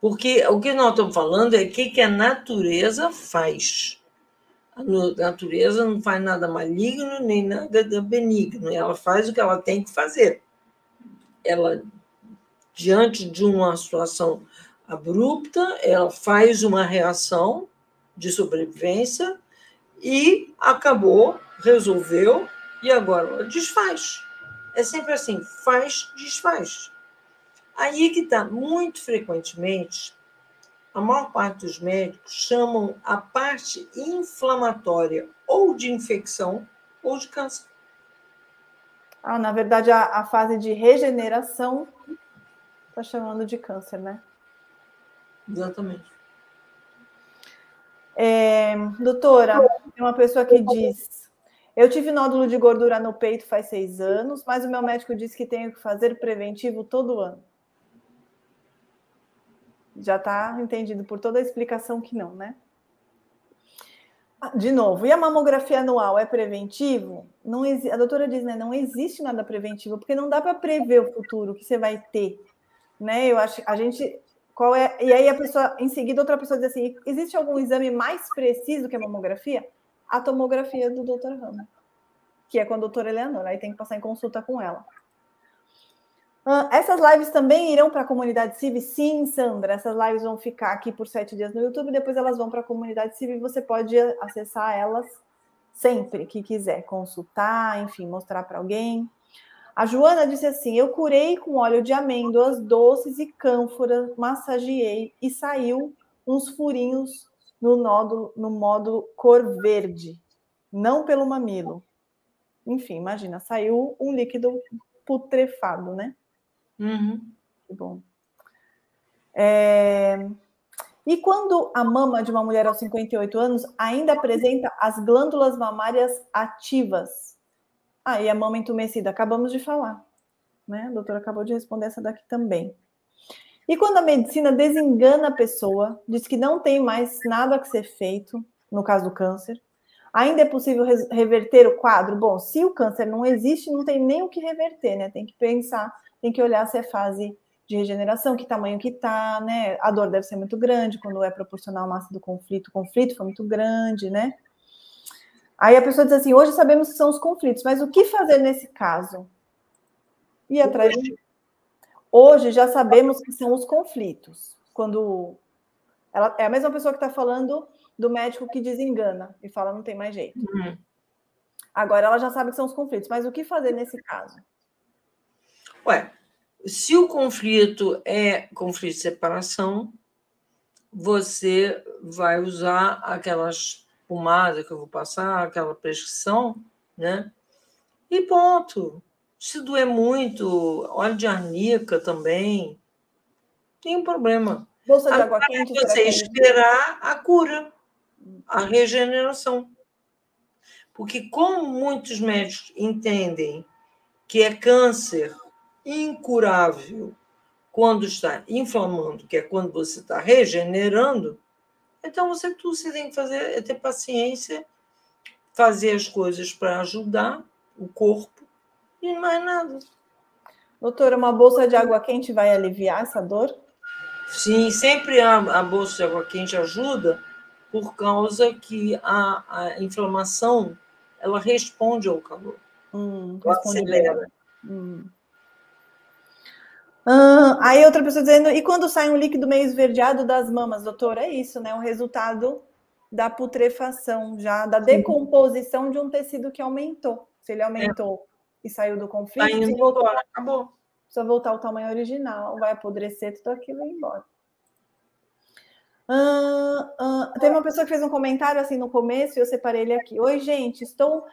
Porque o que nós estamos falando é o que, a natureza faz. A natureza não faz nada maligno nem nada benigno, ela faz o que ela tem que fazer. Ela, diante de uma situação abrupta, ela faz uma reação de sobrevivência e acabou, resolveu, e agora ela desfaz. É sempre assim, faz, desfaz. Aí que está, muito frequentemente, a maior parte dos médicos chamam a parte inflamatória ou de infecção ou de câncer. Ah, na verdade, a, a fase de regeneração está chamando de câncer, né? Exatamente. É, doutora, tem uma pessoa que diz: Eu tive nódulo de gordura no peito faz seis anos, mas o meu médico disse que tenho que fazer preventivo todo ano. Já está entendido por toda a explicação que não, né? Ah, de novo, e a mamografia anual é preventivo? Não a doutora diz, né? Não existe nada preventivo, porque não dá para prever o futuro que você vai ter. Né? Eu acho a gente. Qual é? E aí a pessoa, em seguida, outra pessoa diz assim: existe algum exame mais preciso que a mamografia? A tomografia do doutor Rama, que é com a doutora Eleanor, aí tem que passar em consulta com ela. Essas lives também irão para a comunidade CIV? Sim, Sandra. Essas lives vão ficar aqui por sete dias no YouTube, depois elas vão para a comunidade CIV e você pode acessar elas sempre que quiser, consultar, enfim, mostrar para alguém. A Joana disse assim: Eu curei com óleo de amêndoas, doces e cânfora, massageei e saiu uns furinhos no nódulo, no módulo cor verde, não pelo mamilo. Enfim, imagina, saiu um líquido putrefado, né? Uhum. Que bom. É... E quando a mama de uma mulher aos 58 anos ainda apresenta as glândulas mamárias ativas? Ah, e a mama entumecida, acabamos de falar. Né? A doutora acabou de responder essa daqui também. E quando a medicina desengana a pessoa, diz que não tem mais nada a ser feito, no caso do câncer, ainda é possível reverter o quadro? Bom, se o câncer não existe, não tem nem o que reverter, né? Tem que pensar tem que olhar se é fase de regeneração, que tamanho que tá, né? A dor deve ser muito grande quando é proporcional à massa do conflito. O conflito foi muito grande, né? Aí a pessoa diz assim: hoje sabemos que são os conflitos, mas o que fazer nesse caso? E atrás. Hoje já sabemos que são os conflitos. Quando ela é a mesma pessoa que está falando do médico que desengana e fala não tem mais jeito. Uhum. Agora ela já sabe que são os conflitos, mas o que fazer nesse caso? Ué, se o conflito é conflito de separação, você vai usar aquelas pomadas que eu vou passar, aquela prescrição, né? E ponto. Se doer muito, óleo de arnica também, tem um problema. Bolsa de água quente. Você esperar a cura, a regeneração. Porque como muitos médicos entendem que é câncer incurável quando está inflamando, que é quando você está regenerando, então você tudo você tem que fazer é ter paciência, fazer as coisas para ajudar o corpo e mais nada. Doutora, uma bolsa de água quente vai aliviar essa dor? Sim, sempre a, a bolsa de água quente ajuda, por causa que a, a inflamação ela responde ao calor. Hum, responde acelera. Hum. Ah, aí outra pessoa dizendo, e quando sai um líquido meio esverdeado das mamas, doutor? É isso, né? O resultado da putrefação, já da decomposição de um tecido que aumentou. Se ele aumentou é. e saiu do conflito, tá voltou, embora, acabou. Precisa voltar ao tamanho original, vai apodrecer tudo aquilo e ir embora. Tem uma pessoa que fez um comentário assim no começo e eu separei ele aqui. Oi, gente, estou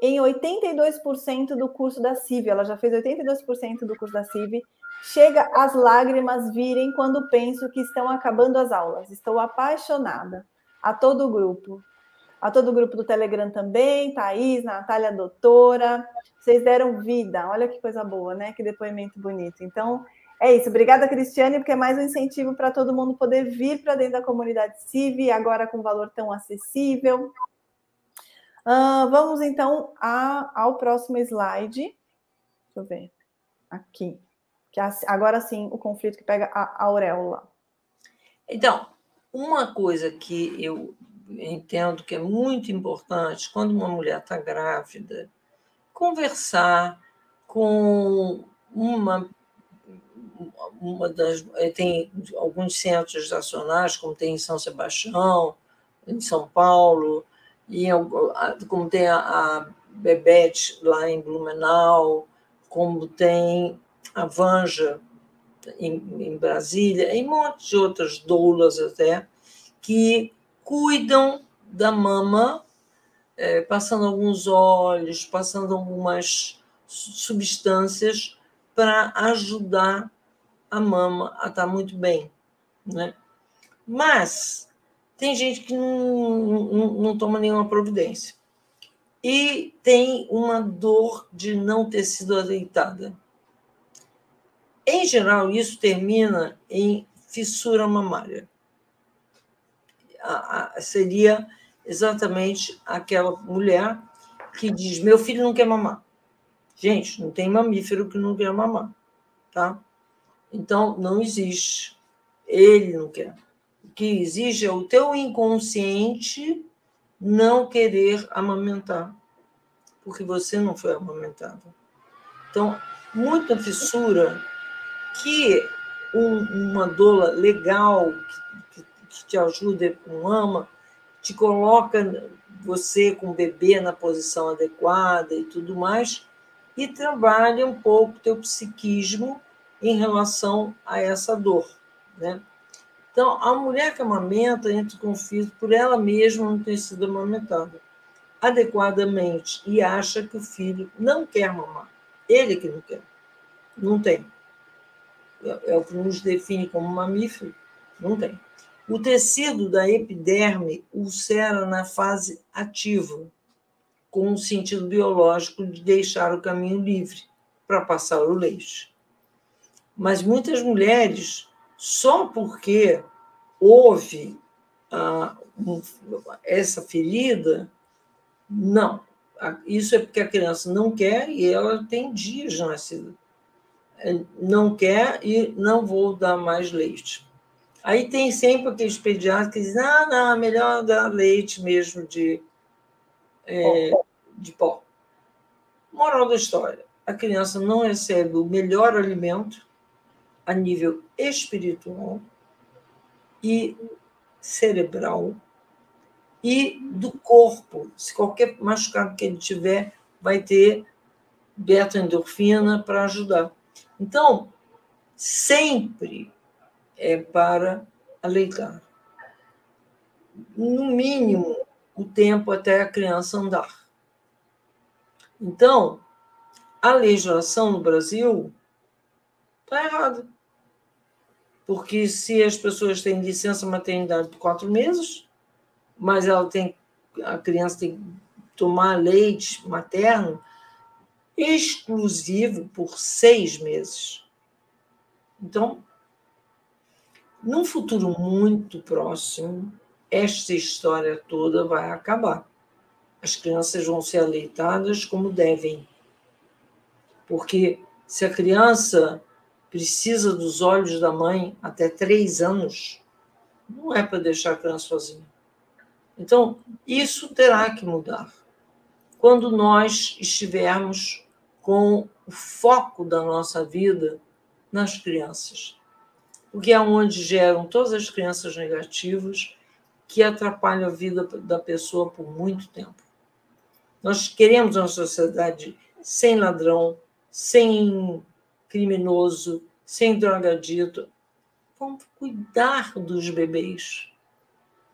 em 82% do curso da CIV. Ela já fez 82% do curso da CIV Chega as lágrimas virem quando penso que estão acabando as aulas. Estou apaixonada. A todo o grupo. A todo o grupo do Telegram também, Thaís, Natália, doutora. Vocês deram vida. Olha que coisa boa, né? Que depoimento bonito. Então, é isso. Obrigada, Cristiane, porque é mais um incentivo para todo mundo poder vir para dentro da comunidade CIV, agora com valor tão acessível. Uh, vamos então a, ao próximo slide. Deixa eu ver. Aqui que agora sim o conflito que pega a auréola. Então, uma coisa que eu entendo que é muito importante quando uma mulher está grávida, conversar com uma uma das, eh, tem alguns centros nacionais, como tem em São Sebastião, em São Paulo, e como tem a, a Bebete lá em Blumenau, como tem a Vanja em, em Brasília, e um monte de outras doulas até, que cuidam da mama, é, passando alguns óleos, passando algumas substâncias para ajudar a mama a estar muito bem. Né? Mas tem gente que não, não, não toma nenhuma providência. E tem uma dor de não ter sido azeitada. Em geral, isso termina em fissura mamária. A, a, seria exatamente aquela mulher que diz: Meu filho não quer mamar. Gente, não tem mamífero que não quer mamar, tá? Então, não existe. Ele não quer. O que exige é o teu inconsciente não querer amamentar, porque você não foi amamentado. Então, muita fissura que um, uma doula legal, que, que, te ajuda com ama, te coloca você com o bebê na posição adequada e tudo mais, e trabalha um pouco teu psiquismo em relação a essa dor, né? Então, a mulher que amamenta entra em conflito por ela mesma não ter sido amamentada adequadamente e acha que o filho não quer mamar. Ele que não quer. Não tem. É, é o que nos define como mamífero. Não tem. O tecido da epiderme ulcera na fase ativa, com o sentido biológico de deixar o caminho livre para passar o leite. Mas muitas mulheres, só porque houve ah, essa ferida, não. Isso é porque a criança não quer e ela tem dias de. Não quer e não vou dar mais leite. Aí tem sempre aqueles pediatras que dizem: ah, não, melhor dar leite mesmo de, é, de pó. Moral da história: a criança não recebe o melhor alimento a nível espiritual e cerebral e do corpo. Se qualquer machucado que ele tiver, vai ter beta-endorfina para ajudar. Então, sempre é para aleitar. No mínimo, o tempo até a criança andar. Então, a legislação no Brasil está errada. Porque se as pessoas têm licença maternidade por quatro meses, mas ela tem, a criança tem que tomar leite materno exclusivo por seis meses. Então, num futuro muito próximo, esta história toda vai acabar. As crianças vão ser aleitadas como devem. Porque se a criança precisa dos olhos da mãe até três anos, não é para deixar a criança sozinha. Então, isso terá que mudar. Quando nós estivermos com o foco da nossa vida nas crianças, porque é onde geram todas as crianças negativas que atrapalham a vida da pessoa por muito tempo. Nós queremos uma sociedade sem ladrão, sem criminoso, sem drogadito. Vamos cuidar dos bebês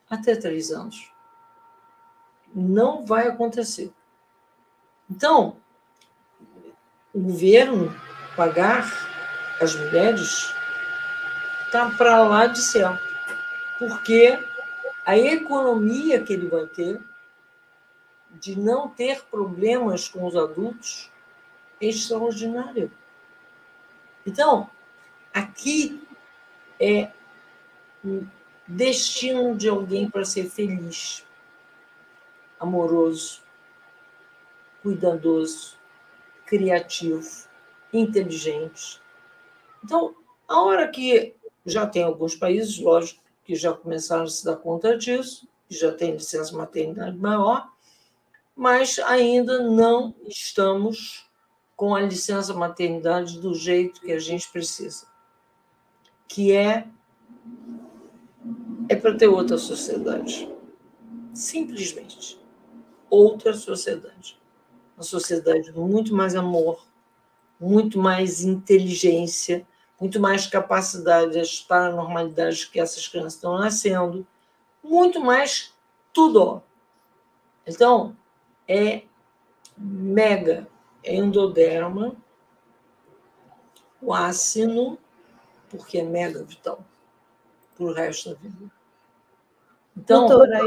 até três anos. Não vai acontecer. Então, o governo pagar as mulheres está para lá de céu. Porque a economia que ele vai ter de não ter problemas com os adultos é extraordinária. Então, aqui é o destino de alguém para ser feliz, amoroso, cuidadoso, criativo, inteligente. Então, a hora que já tem alguns países, lógico, que já começaram a se dar conta disso, já tem licença maternidade maior, mas ainda não estamos com a licença maternidade do jeito que a gente precisa. que é é para ter outra sociedade. Simplesmente. Outra sociedade. Uma sociedade com muito mais amor, muito mais inteligência, muito mais capacidade de ajustar a normalidade que essas crianças estão nascendo, muito mais tudo. Então, é mega endoderma, o ácino, porque é mega vital para o resto da vida. Então, Doutora,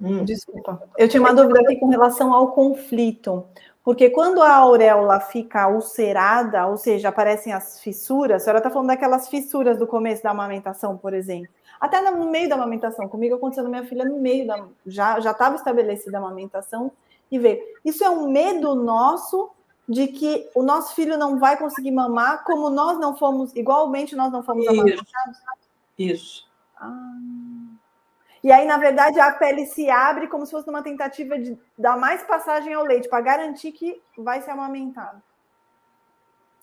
hum. desculpa. Eu tinha uma dúvida aqui com relação ao conflito. Porque quando a auréola fica ulcerada, ou seja, aparecem as fissuras, a senhora está falando daquelas fissuras do começo da amamentação, por exemplo. Até no meio da amamentação, comigo aconteceu na minha filha no meio da. Já estava estabelecida a amamentação e veio. Isso é um medo nosso de que o nosso filho não vai conseguir mamar, como nós não fomos, igualmente nós não fomos Isso. amamentados? Isso. Ah. E aí, na verdade, a pele se abre como se fosse uma tentativa de dar mais passagem ao leite, para garantir que vai ser amamentado.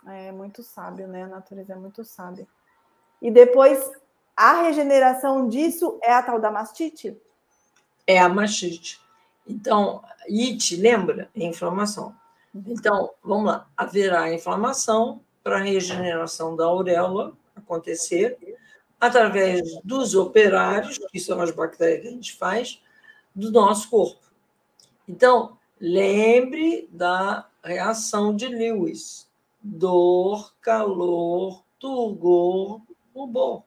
É muito sábio, né? A natureza é muito sábia. E depois, a regeneração disso é a tal da mastite? É a mastite. Então, IT, lembra? É inflamação. Uhum. Então, vamos lá. Haverá inflamação para a regeneração da auréola acontecer através dos operários, que são as bactérias que a gente faz, do nosso corpo. Então, lembre da reação de Lewis: dor, calor, turgor, rubor.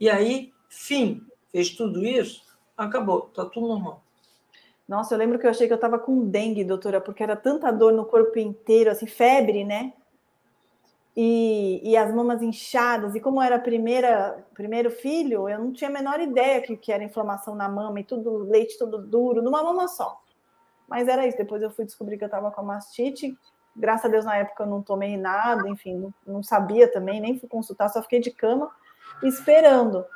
E aí, fim. Fez tudo isso, acabou, está tudo normal. Nossa, eu lembro que eu achei que eu estava com dengue, doutora, porque era tanta dor no corpo inteiro, assim, febre, né? E, e as mamas inchadas, e como era a primeira, primeiro filho, eu não tinha a menor ideia que, que era inflamação na mama e tudo, leite todo duro, numa mama só. Mas era isso. Depois eu fui descobrir que eu estava com a mastite. Graças a Deus, na época, eu não tomei nada, enfim, não, não sabia também, nem fui consultar, só fiquei de cama esperando.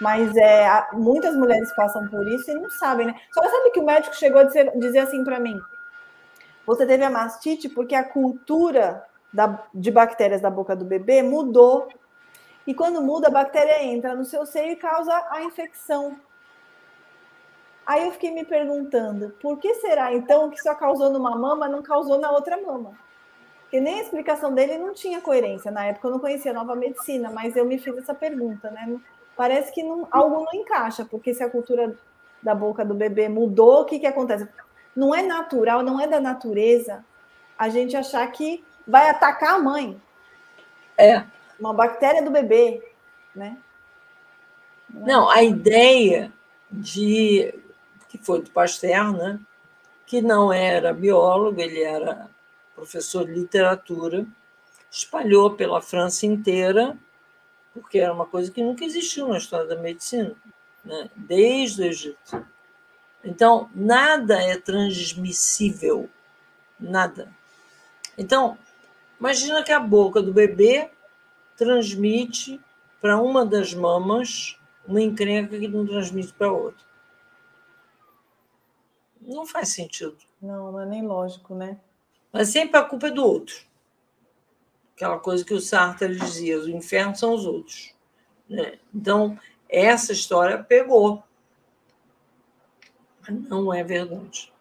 Mas é, muitas mulheres passam por isso e não sabem, né? Só sabe que o médico chegou a dizer, dizer assim para mim: você teve a mastite porque a cultura da, de bactérias da boca do bebê mudou. E quando muda, a bactéria entra no seu seio e causa a infecção. Aí eu fiquei me perguntando, por que será então que só causou numa mama, não causou na outra mama? Porque nem a explicação dele não tinha coerência. Na época eu não conhecia a nova medicina, mas eu me fiz essa pergunta, né? Parece que não, algo não encaixa, porque se a cultura da boca do bebê mudou, o que, que acontece? Não é natural, não é da natureza a gente achar que vai atacar a mãe. É. Uma bactéria do bebê, né? Não, a ideia de que foi do Pasteur, né? Que não era biólogo, ele era professor de literatura, espalhou pela França inteira, porque era uma coisa que nunca existiu na história da medicina, né? desde o Egito. Então, nada é transmissível, nada. Então, Imagina que a boca do bebê transmite para uma das mamas uma encrenca que não transmite para outra. Não faz sentido. Não, não é nem lógico, né? Mas sempre a culpa é do outro. Aquela coisa que o Sartre dizia: os infernos são os outros. Né? Então, essa história pegou. Mas não é verdade.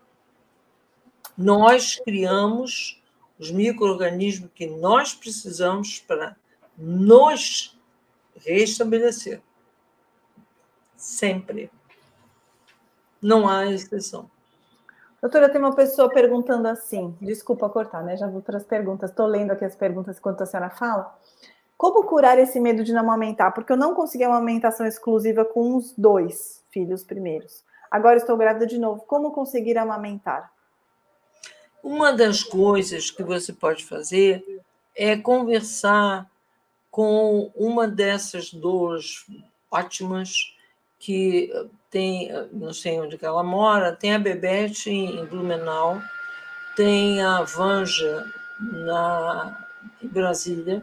Nós criamos os micro-organismos que nós precisamos para nos restabelecer. Sempre. Não há exceção. Doutora, tem uma pessoa perguntando assim, desculpa cortar, né? Já vou para as perguntas. Estou lendo aqui as perguntas enquanto a senhora fala. Como curar esse medo de não amamentar? Porque eu não consegui uma amamentação exclusiva com os dois filhos primeiros. Agora estou grávida de novo. Como conseguir amamentar? Uma das coisas que você pode fazer é conversar com uma dessas duas ótimas que tem, não sei onde ela mora, tem a Bebete em Blumenau, tem a Vanja na, em Brasília.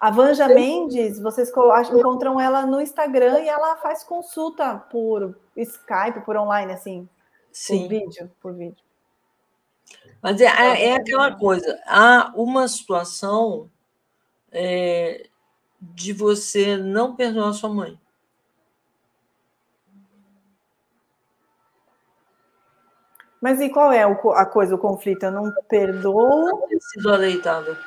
A Vanja Mendes, vocês encontram ela no Instagram e ela faz consulta por Skype, por online, assim, Sim. por vídeo, por vídeo. Mas é, é, é aquela coisa, há uma situação é, de você não perdoar sua mãe. Mas e qual é a coisa, o conflito? Eu não perdoo. Não ter sido aleitada.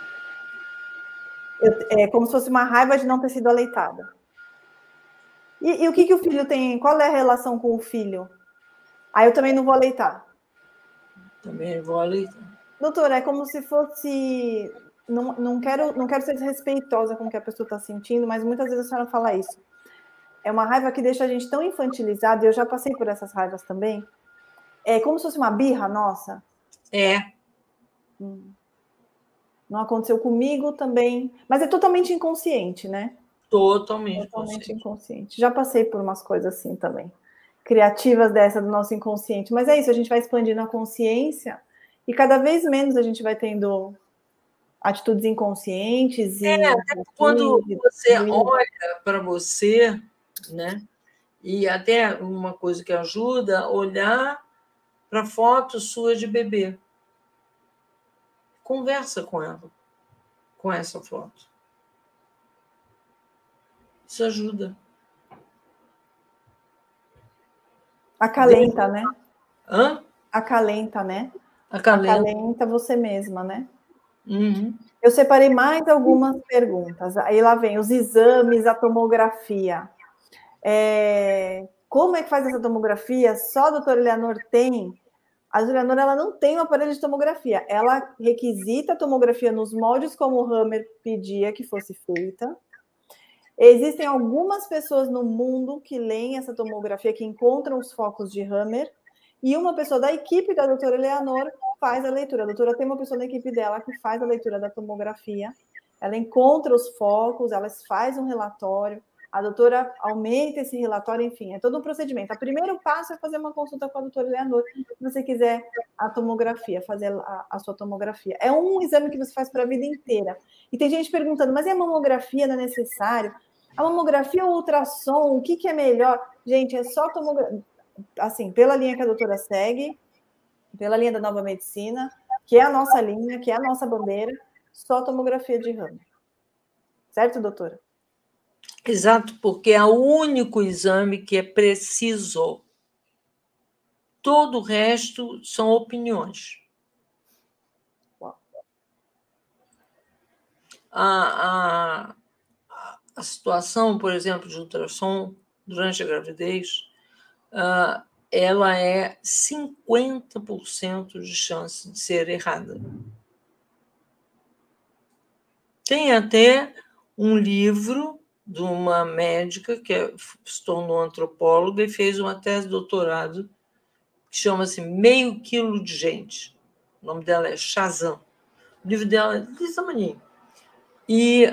é como se fosse uma raiva de não ter sido aleitada. E, e, o que, que o filho tem? Qual é a relação com o filho? Aí eu também não vou aleitar. Também vou aleitar. Doutora, é como se fosse. Não, não, quero, não quero ser desrespeitosa com o que a pessoa está sentindo, mas muitas vezes a senhora fala isso. É uma raiva que deixa a gente tão infantilizado, e eu já passei por essas raivas também, é como se fosse uma birra nossa. É. Hum. Não aconteceu comigo também, mas é totalmente inconsciente, né? Totalmente, totalmente inconsciente. Já passei por umas coisas assim também, criativas dessa do nosso inconsciente. Mas é isso, a gente vai expandindo a consciência e cada vez menos a gente vai tendo atitudes inconscientes. É, até quando você olha para você, né? E até uma coisa que ajuda, olhar para fotos suas de bebê. Conversa com ela, com essa foto. Isso ajuda. Acalenta, né? Hã? Acalenta, né? Acalenta. Acalenta você mesma, né? Uhum. Eu separei mais algumas perguntas. Aí lá vem os exames, a tomografia. É... Como é que faz essa tomografia? Só a doutora Eleanor tem a Julianora ela não tem um aparelho de tomografia. Ela requisita a tomografia nos moldes como o Hammer pedia que fosse feita. Existem algumas pessoas no mundo que leem essa tomografia, que encontram os focos de Hammer, e uma pessoa da equipe da doutora Eleanor faz a leitura. A doutora tem uma pessoa da equipe dela que faz a leitura da tomografia. Ela encontra os focos, ela faz um relatório, a doutora aumenta esse relatório, enfim, é todo um procedimento. O primeiro passo é fazer uma consulta com a doutora Leonor, se você quiser a tomografia, fazer a, a sua tomografia. É um exame que você faz para a vida inteira. E tem gente perguntando, mas e a mamografia não é necessário? A mamografia ou ultrassom, o que, que é melhor? Gente, é só tomografia. Assim, pela linha que a doutora segue, pela linha da nova medicina, que é a nossa linha, que é a nossa bandeira, só tomografia de ramo. Certo, doutora? Exato, porque é o único exame que é preciso. Todo o resto são opiniões. A, a, a situação, por exemplo, de ultrassom durante a gravidez, uh, ela é 50% de chance de ser errada. Tem até um livro de uma médica que é, se tornou antropóloga e fez uma tese de doutorado que chama-se Meio Quilo de Gente. O nome dela é Shazam. O livro dela é desse tamanho. E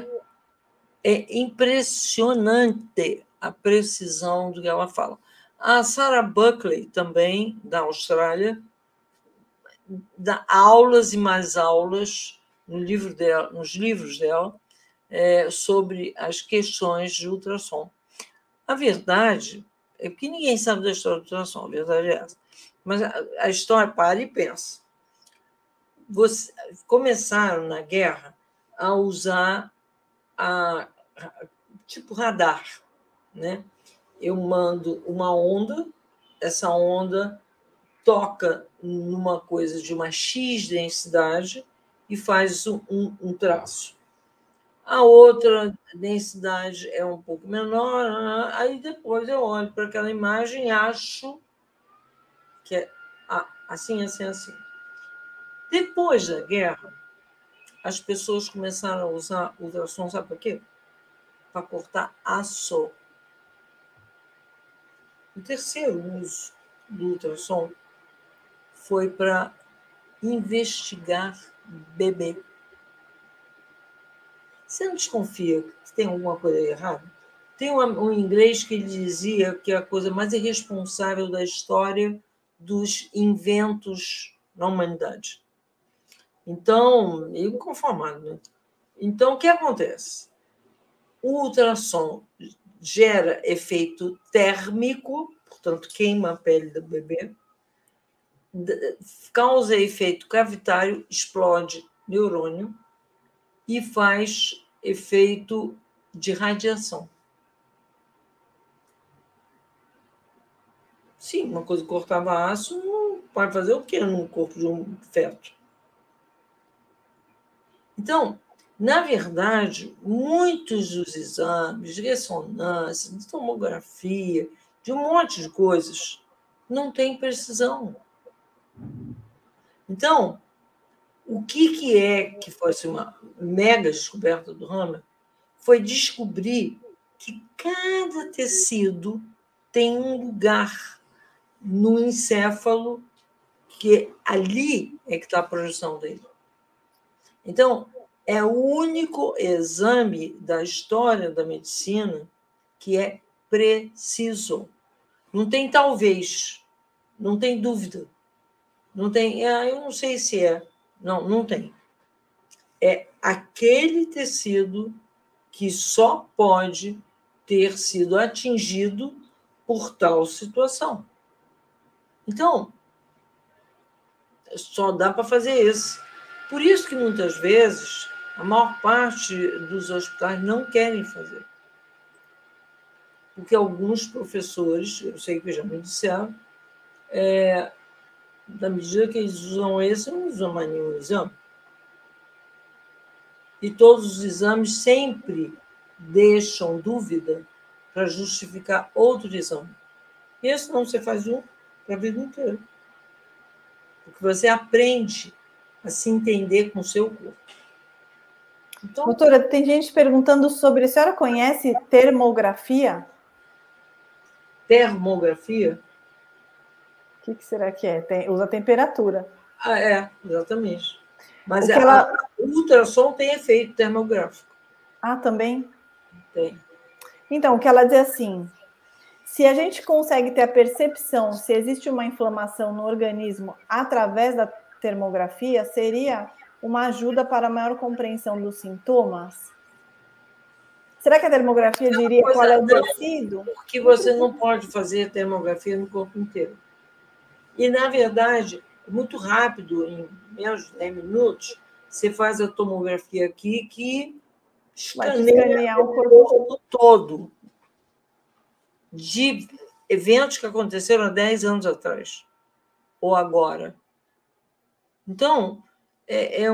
é impressionante a precisão do que ela fala. A Sarah Buckley, também, da Austrália, dá aulas e mais aulas no livro dela, nos livros dela é, sobre as questões de ultrassom. A verdade é que ninguém sabe da história do ultrassom, a verdade é essa. Mas a, a história, para e pensa. Você, começaram na guerra a usar a, a, tipo radar, né? Eu mando uma onda, essa onda toca numa coisa de uma X densidade e faz um, um traço a outra densidade é um pouco menor, aí depois eu olho para aquela imagem e acho que é assim, assim, assim. Depois da guerra, as pessoas começaram a usar ultrassom, sabe para quê? Para cortar aço. O terceiro uso do ultrassom foi para investigar bebê. Você não desconfia que tem alguma coisa errada? Tem um, inglês que dizia que a coisa mais irresponsável da história dos inventos na humanidade. Então, inconformado, né? Então, o que acontece? O ultrassom gera efeito térmico, portanto, queima a pele do bebê, causa efeito cavitário, explode neurônio, e faz efeito de radiação. Sim, uma coisa que cortava aço não pode fazer o quê no corpo de um feto? Então, na verdade, muitos dos exames de ressonância, de tomografia, de um monte de coisas, não tem precisão. Então, o que, que é que fosse uma mega descoberta do Hammer foi descobrir que cada tecido tem um lugar no encéfalo que ali é que está a projeção dele. Então, é o único exame da história da medicina que é preciso. Não tem talvez, não tem dúvida. Não tem, ah, eu não sei se é. Não, não tem. É aquele tecido que só pode ter sido atingido por tal situação. Então, só dá para fazer esse. Por isso que muitas vezes a maior parte dos hospitais não querem fazer. Porque alguns professores, eu sei que já me disseram, é, da medida que eles usam esse, não usam mais nenhum exame. E todos os exames sempre deixam dúvida para justificar outro exame. E esse não você faz um para a vida inteira. Porque você aprende a se entender com o seu corpo. Então, Doutora, tem gente perguntando sobre. A senhora conhece termografia? Termografia? O que, que será que é? Tem, usa temperatura. Ah, é, exatamente. Mas ela... o ultrassom tem efeito termográfico. Ah, também? Tem. Então, o que ela diz é assim: se a gente consegue ter a percepção se existe uma inflamação no organismo através da termografia, seria uma ajuda para a maior compreensão dos sintomas? Será que a termografia diria qual é o tecido? Porque você não pode fazer termografia no corpo inteiro. E, na verdade, muito rápido, em menos de 10 minutos, você faz a tomografia aqui que escaneia o corpo todo de eventos que aconteceram há 10 anos atrás ou agora. Então, é, é,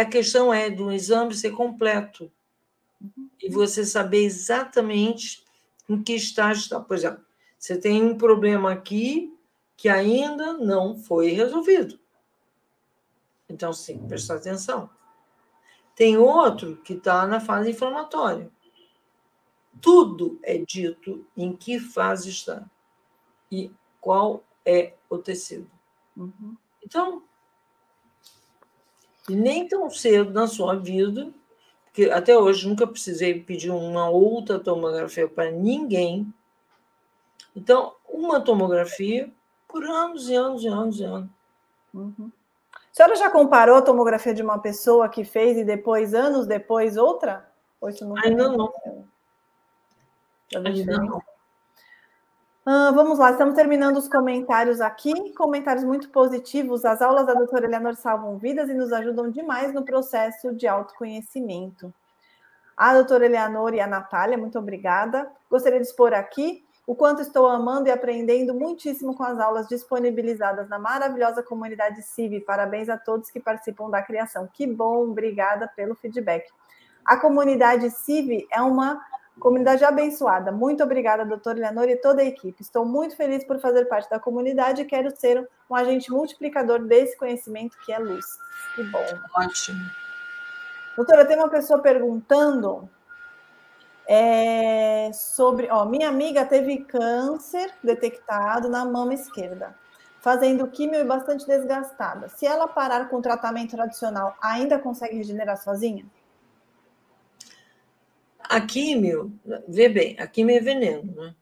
a, questão é do exame ser completo e você saber exatamente em que estágio está. Por exemplo, você tem um problema aqui que ainda não foi resolvido. Então, sim, prestar atenção. Tem outro que está na fase inflamatória. Tudo é dito em que fase está e qual é o tecido. Uhum. Então, nem tão cedo na sua vida, porque até hoje nunca precisei pedir uma outra tomografia para ninguém. Então, uma tomografia por anos e anos e anos e anos. Uhum. A senhora já comparou a tomografia de uma pessoa que fez e depois, anos depois, outra? Ou isso não Ainda não. Ainda não. Ah, vamos lá, estamos terminando os comentários aqui. Comentários muito positivos. As aulas da doutora Eleanor salvam vidas e nos ajudam demais no processo de autoconhecimento. A doutora Eleanor e a Natália, muito obrigada. Gostaria de expor aqui o quanto estou amando e aprendendo muitíssimo com as aulas disponibilizadas na maravilhosa comunidade CIV. Parabéns a todos que participam da criação. Que bom, obrigada pelo feedback. A comunidade CIV é uma Comunidade abençoada. Muito obrigada, doutora Leonor e toda a equipe. Estou muito feliz por fazer parte da comunidade e quero ser um agente multiplicador desse conhecimento que é luz. Que bom. Ótimo. Doutora, tem uma pessoa perguntando é, sobre. Ó, minha amiga teve câncer detectado na mama esquerda, fazendo químio e bastante desgastada. Se ela parar com o tratamento tradicional, ainda consegue regenerar sozinha? A químio, vê bem, a químio é veneno, né?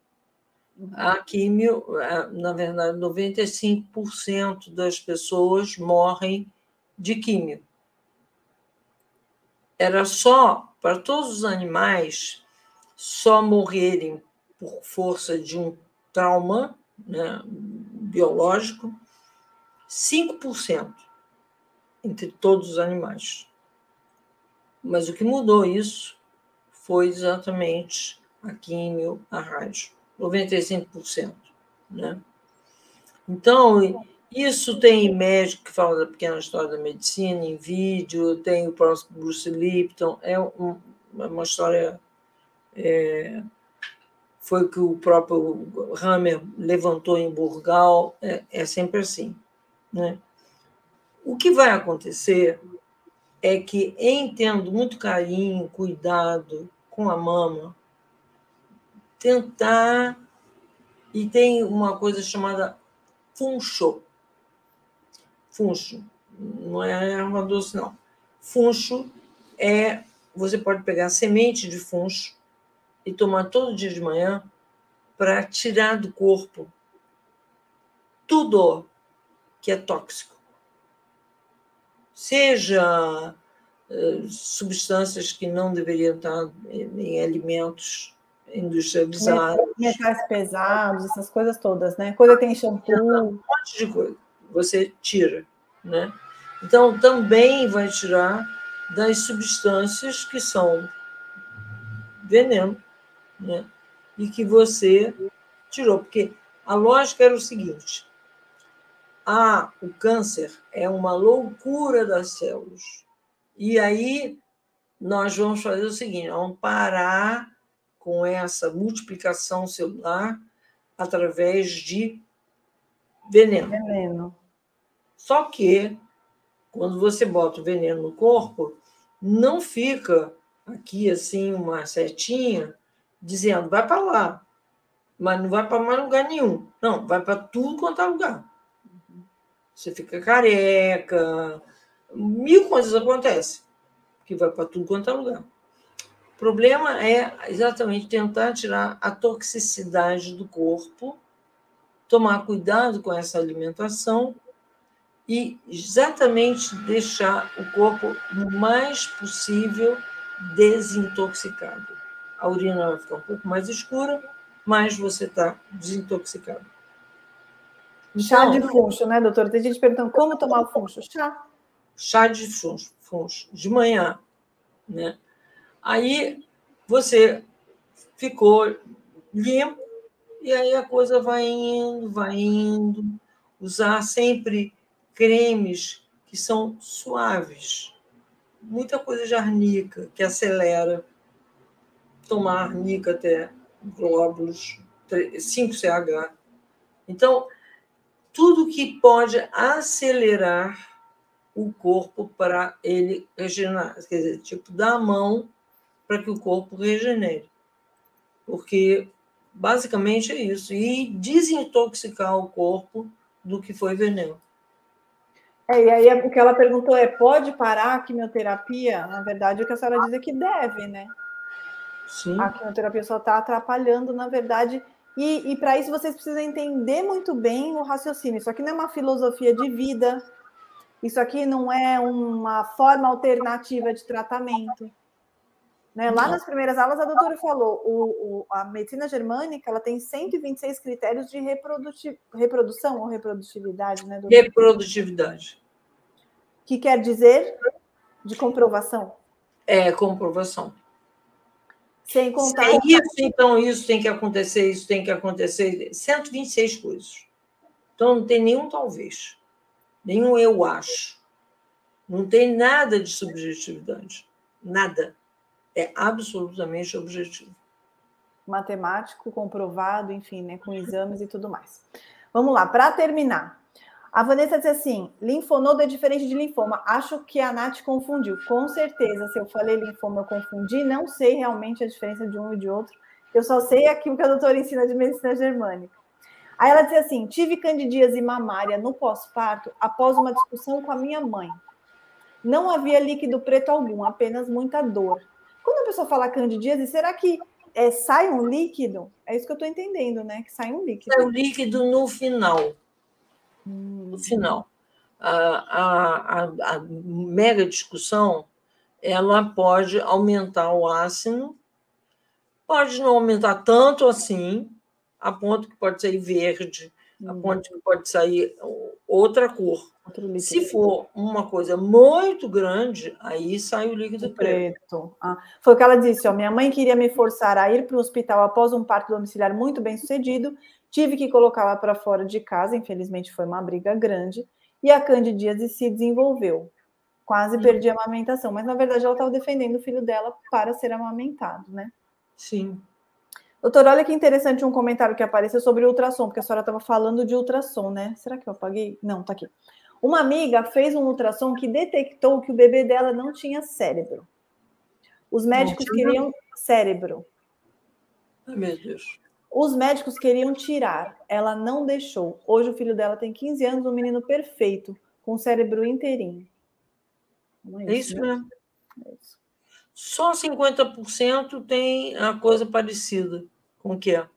A químio, na verdade, 95% das pessoas morrem de químio. Era só, para todos os animais, só morrerem por força de um trauma né, biológico, 5% entre todos os animais. Mas o que mudou isso foi exatamente a químio, a rádio, 95%. Né? Então, isso tem médico que fala da pequena história da medicina em vídeo, tem o próximo Bruce Lipton, é um, uma história. É, foi o que o próprio Hammer levantou em Burgal, é, é sempre assim. Né? O que vai acontecer é que, em tendo muito carinho, cuidado com a mama, tentar. E tem uma coisa chamada funcho. Funcho. Não é erva doce, não. Funcho é. Você pode pegar semente de funcho e tomar todo dia de manhã para tirar do corpo tudo que é tóxico. Seja uh, substâncias que não deveriam estar em, em alimentos industrializados. Metais pesados, essas coisas todas, né? Coisa que tem shampoo. Um monte de coisa. Você tira, né? Então, também vai tirar das substâncias que são veneno, né? E que você tirou. Porque a lógica era o seguinte: ah, o câncer é uma loucura das células. E aí nós vamos fazer o seguinte: vamos parar com essa multiplicação celular através de veneno. Veneno. Só que quando você bota o veneno no corpo, não fica aqui assim uma setinha dizendo vai para lá, mas não vai para mais lugar nenhum. Não, vai para tudo quanto é lugar. Você fica careca, mil coisas acontecem, que vai para tudo quanto é lugar. O problema é exatamente tentar tirar a toxicidade do corpo, tomar cuidado com essa alimentação e exatamente deixar o corpo o mais possível desintoxicado. A urina vai ficar um pouco mais escura, mas você está desintoxicado. Chá de funcho, né, doutora? Tem gente perguntando como tomar o funcho. Chá. Chá de funcho, funcho de manhã, né? Aí você ficou limpo e aí a coisa vai indo, vai indo. Usar sempre cremes que são suaves. Muita coisa de arnica que acelera. Tomar arnica até glóbulos 5CH. Então, tudo que pode acelerar o corpo para ele regenerar, quer dizer, tipo, dar a mão para que o corpo regenere. Porque basicamente é isso. E desintoxicar o corpo do que foi veneno. É, e aí o que ela perguntou é: pode parar a quimioterapia? Na verdade, o que a senhora diz é que deve, né? Sim. A quimioterapia só está atrapalhando, na verdade, e, e para isso vocês precisam entender muito bem o raciocínio. Isso aqui não é uma filosofia de vida, isso aqui não é uma forma alternativa de tratamento. Né? Lá nas primeiras aulas, a doutora falou, o, o, a medicina germânica ela tem 126 critérios de reprodução ou reprodutividade, né, doutora? Reprodutividade. Que quer dizer de comprovação? É, comprovação. Sem contar. Sem isso, então, isso tem que acontecer, isso tem que acontecer. 126 coisas. Então, não tem nenhum talvez. Nenhum eu acho. Não tem nada de subjetividade. Nada. É absolutamente objetivo. Matemático, comprovado, enfim, né, com exames e tudo mais. Vamos lá, para terminar. A Vanessa disse assim: linfonodo é diferente de linfoma. Acho que a Nath confundiu. Com certeza, se eu falei linfoma, eu confundi. Não sei realmente a diferença de um e de outro. Eu só sei aquilo que a doutora ensina de medicina germânica. Aí ela disse assim: tive candidíase mamária no pós-parto após uma discussão com a minha mãe. Não havia líquido preto algum, apenas muita dor. Quando a pessoa fala candidíase, será que é, sai um líquido? É isso que eu estou entendendo, né? Que sai um líquido. Sai um líquido no final no final. A, a, a, mega discussão ela pode aumentar o ácido, pode não aumentar tanto assim, a ponto que pode sair verde, a uhum. ponto que pode sair outra cor. Se for uma coisa muito grande, aí sai o líquido preto. preto. Ah, foi o que ela disse: ó, minha mãe queria me forçar a ir para o hospital após um parto domiciliar muito bem sucedido. Tive que colocá-la para fora de casa, infelizmente foi uma briga grande, e a candidíase se desenvolveu. Quase perdi a amamentação, mas na verdade ela estava defendendo o filho dela para ser amamentado, né? Sim. Doutor, olha que interessante um comentário que apareceu sobre ultrassom, porque a senhora estava falando de ultrassom, né? Será que eu apaguei? Não, tá aqui. Uma amiga fez um ultrassom que detectou que o bebê dela não tinha cérebro. Os médicos queriam cérebro. Ai, meu Deus. Os médicos queriam tirar, ela não deixou. Hoje o filho dela tem 15 anos, um menino perfeito, com o cérebro inteirinho. É, é isso, né? mesmo. É isso. Só 50% tem a coisa parecida com o que é.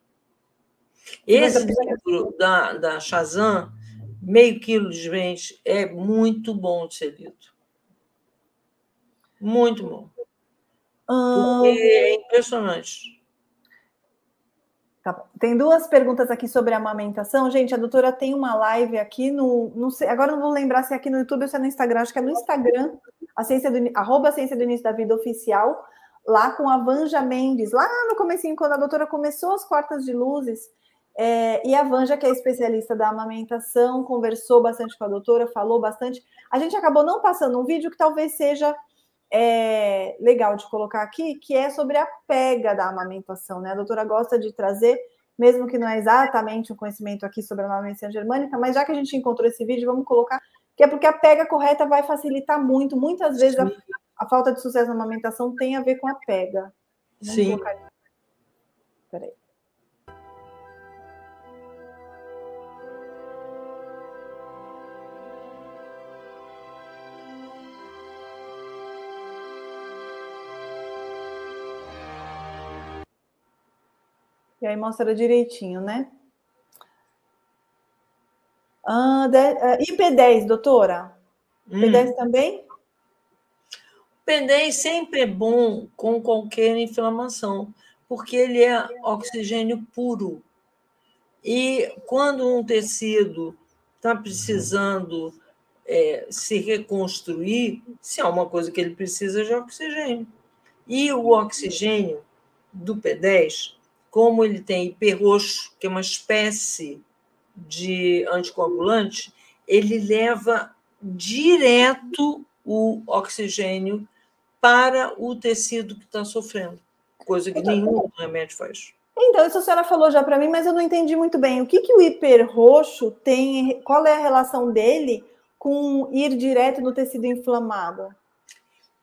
Esse livro da, da Shazam meio quilo de gente é muito bom de ser lido. Muito bom. Porque é impressionante. Tá tem duas perguntas aqui sobre amamentação. Gente, a doutora tem uma live aqui no. Não sei, agora não vou lembrar se é aqui no YouTube ou se é no Instagram. Acho que é no Instagram, a ciência do, arroba ciência do início da vida oficial, lá com a Vanja Mendes, lá no comecinho, quando a doutora começou as quartas de luzes, é, e a Vanja, que é especialista da amamentação, conversou bastante com a doutora, falou bastante. A gente acabou não passando um vídeo que talvez seja é, legal de colocar aqui, que é sobre a pega da amamentação. Né? A doutora gosta de trazer, mesmo que não é exatamente um conhecimento aqui sobre a amamentação germânica, mas já que a gente encontrou esse vídeo, vamos colocar, que é porque a pega correta vai facilitar muito. Muitas vezes a, a falta de sucesso na amamentação tem a ver com a pega. Vamos Sim. E aí mostra direitinho, né? Ah, de, uh, e P10, doutora? Hum. P10 também? P10 sempre é bom com qualquer inflamação, porque ele é oxigênio puro. E quando um tecido está precisando é, se reconstruir, se há uma coisa que ele precisa de oxigênio. E o oxigênio do P10 como ele tem hiperroxo, que é uma espécie de anticoagulante, ele leva direto o oxigênio para o tecido que está sofrendo, coisa que então, nenhum remédio faz. Então, isso a senhora falou já para mim, mas eu não entendi muito bem. O que, que o hiperroxo tem, qual é a relação dele com ir direto no tecido inflamado?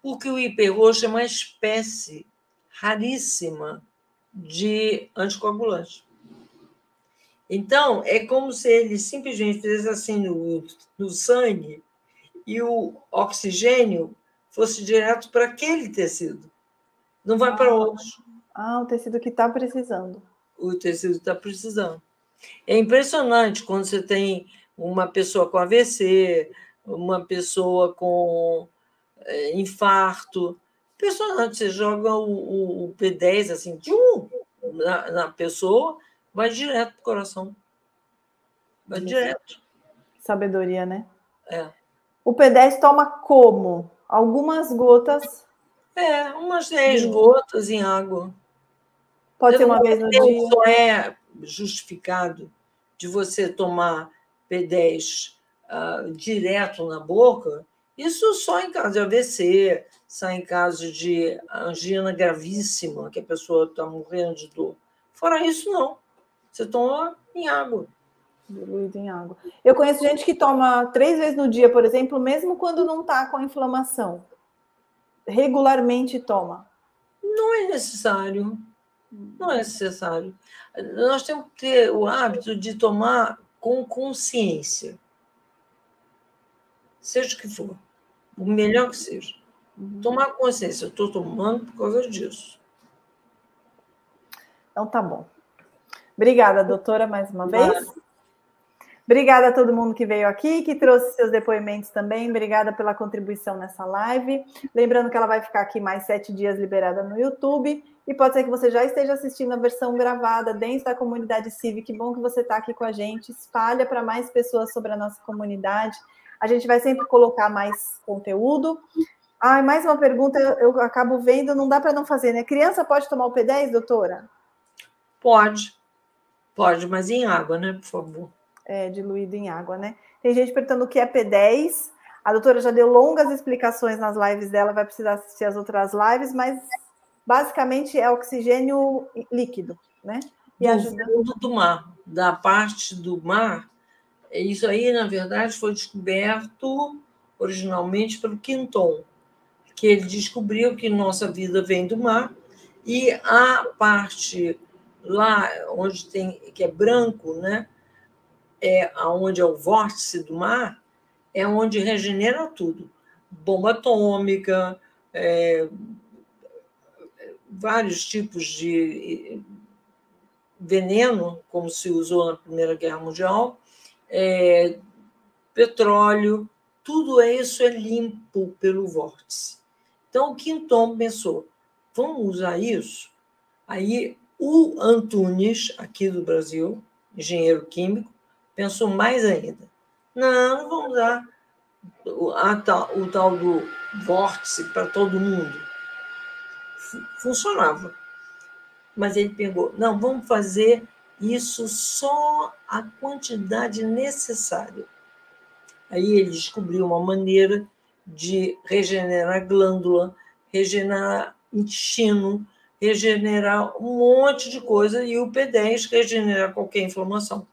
Porque o hiperroxo é uma espécie raríssima de anticoagulante. Então, é como se ele simplesmente fizesse assim no, no sangue e o oxigênio fosse direto para aquele tecido. Não vai para outros. Ah, o tecido que está precisando. O tecido está precisando. É impressionante quando você tem uma pessoa com AVC, uma pessoa com é, infarto, impressionante. Você joga o, o, o P10 assim, tchum, na, na, pessoa, vai direto para o coração. Vai direto. Sabedoria, né? É. O P10 toma como? Algumas gotas. É, umas 10 gotas em água. Pode ser uma vez no dia. Só é justificado de você tomar P10 uh, ah, direto na boca, isso só em caso de AVC, só em caso de angina gravíssima, que a pessoa está morrendo de dor. Fora isso, não. Você toma em água. Diluído em água. Eu conheço gente que toma três vezes no dia, por exemplo, mesmo quando não está com inflamação. Regularmente toma. Não é necessário. Não é necessário. Nós temos que ter o hábito de tomar com consciência. Seja o que for o melhor que seja. Uhum. Tomar consciência, eu estou tomando por causa disso. Então tá bom. Obrigada, doutora, mais uma vez. Obrigada a todo mundo que veio aqui, que trouxe seus depoimentos também. Obrigada pela contribuição nessa live. Lembrando que ela vai ficar aqui mais sete dias liberada no YouTube. E pode ser que você já esteja assistindo a versão gravada dentro da comunidade Civic. Que bom que você está aqui com a gente. Espalha para mais pessoas sobre a nossa comunidade. A gente vai sempre colocar mais conteúdo. Ah, mais uma pergunta, eu acabo vendo, não dá para não fazer, né? Criança pode tomar o P10, doutora? Pode. Pode, mas em água, né, por favor é, diluído em água, né? Tem gente perguntando o que é P10. A doutora já deu longas explicações nas lives dela, vai precisar assistir as outras lives, mas basicamente é oxigênio líquido, né? E do ajuda... fundo do mar, da parte do mar. Isso aí, na verdade, foi descoberto originalmente pelo Quinton, que ele descobriu que nossa vida vem do mar e a parte lá onde tem que é branco, né? é onde é o vórtice do mar, é onde regenera tudo. Bomba atômica, é, vários tipos de veneno, como se usou na Primeira Guerra Mundial, é, petróleo, tudo isso é limpo pelo vórtice. Então, o Quinton pensou, vamos usar isso? Aí, o Antunes, aqui do Brasil, engenheiro químico, pensou mais ainda. Não, vamos dar o, o tal do vórtice para todo mundo. Funcionava. Mas ele pegou, não, vamos fazer isso só a quantidade necessária. Aí ele descobriu uma maneira de regenerar glândula, regenerar intestino, regenerar um monte de coisa e o P10 regenerar qualquer inflamação.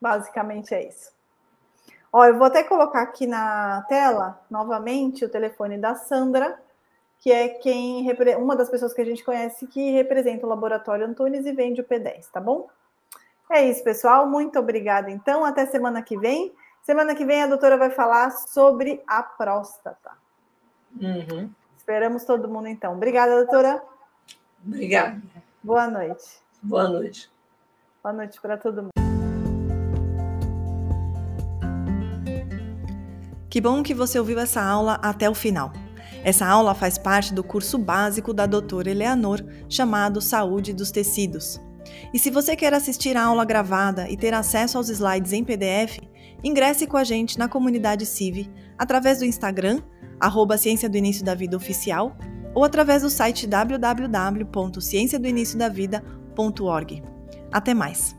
Basicamente é isso. Ó, eu vou até colocar aqui na tela novamente o telefone da Sandra, que é quem uma das pessoas que a gente conhece que representa o Laboratório Antunes e vende o P10, tá bom? É isso, pessoal. Muito obrigada. Então, até semana que vem. Semana que vem a doutora vai falar sobre a próstata. Uhum. Esperamos todo mundo, então. Obrigada, doutora. Obrigada. Boa noite. Boa noite. Boa noite para todo mundo. Que bom que você ouviu essa aula até o final. Essa aula faz parte do curso básico da doutora Eleanor, chamado Saúde dos Tecidos. E se você quer assistir a aula gravada e ter acesso aos slides em PDF, ingresse com a gente na comunidade CIV através do Instagram, arroba Ciência do Início da Vida Oficial, ou através do site www.cienciadoiniciodavida.org. Até mais!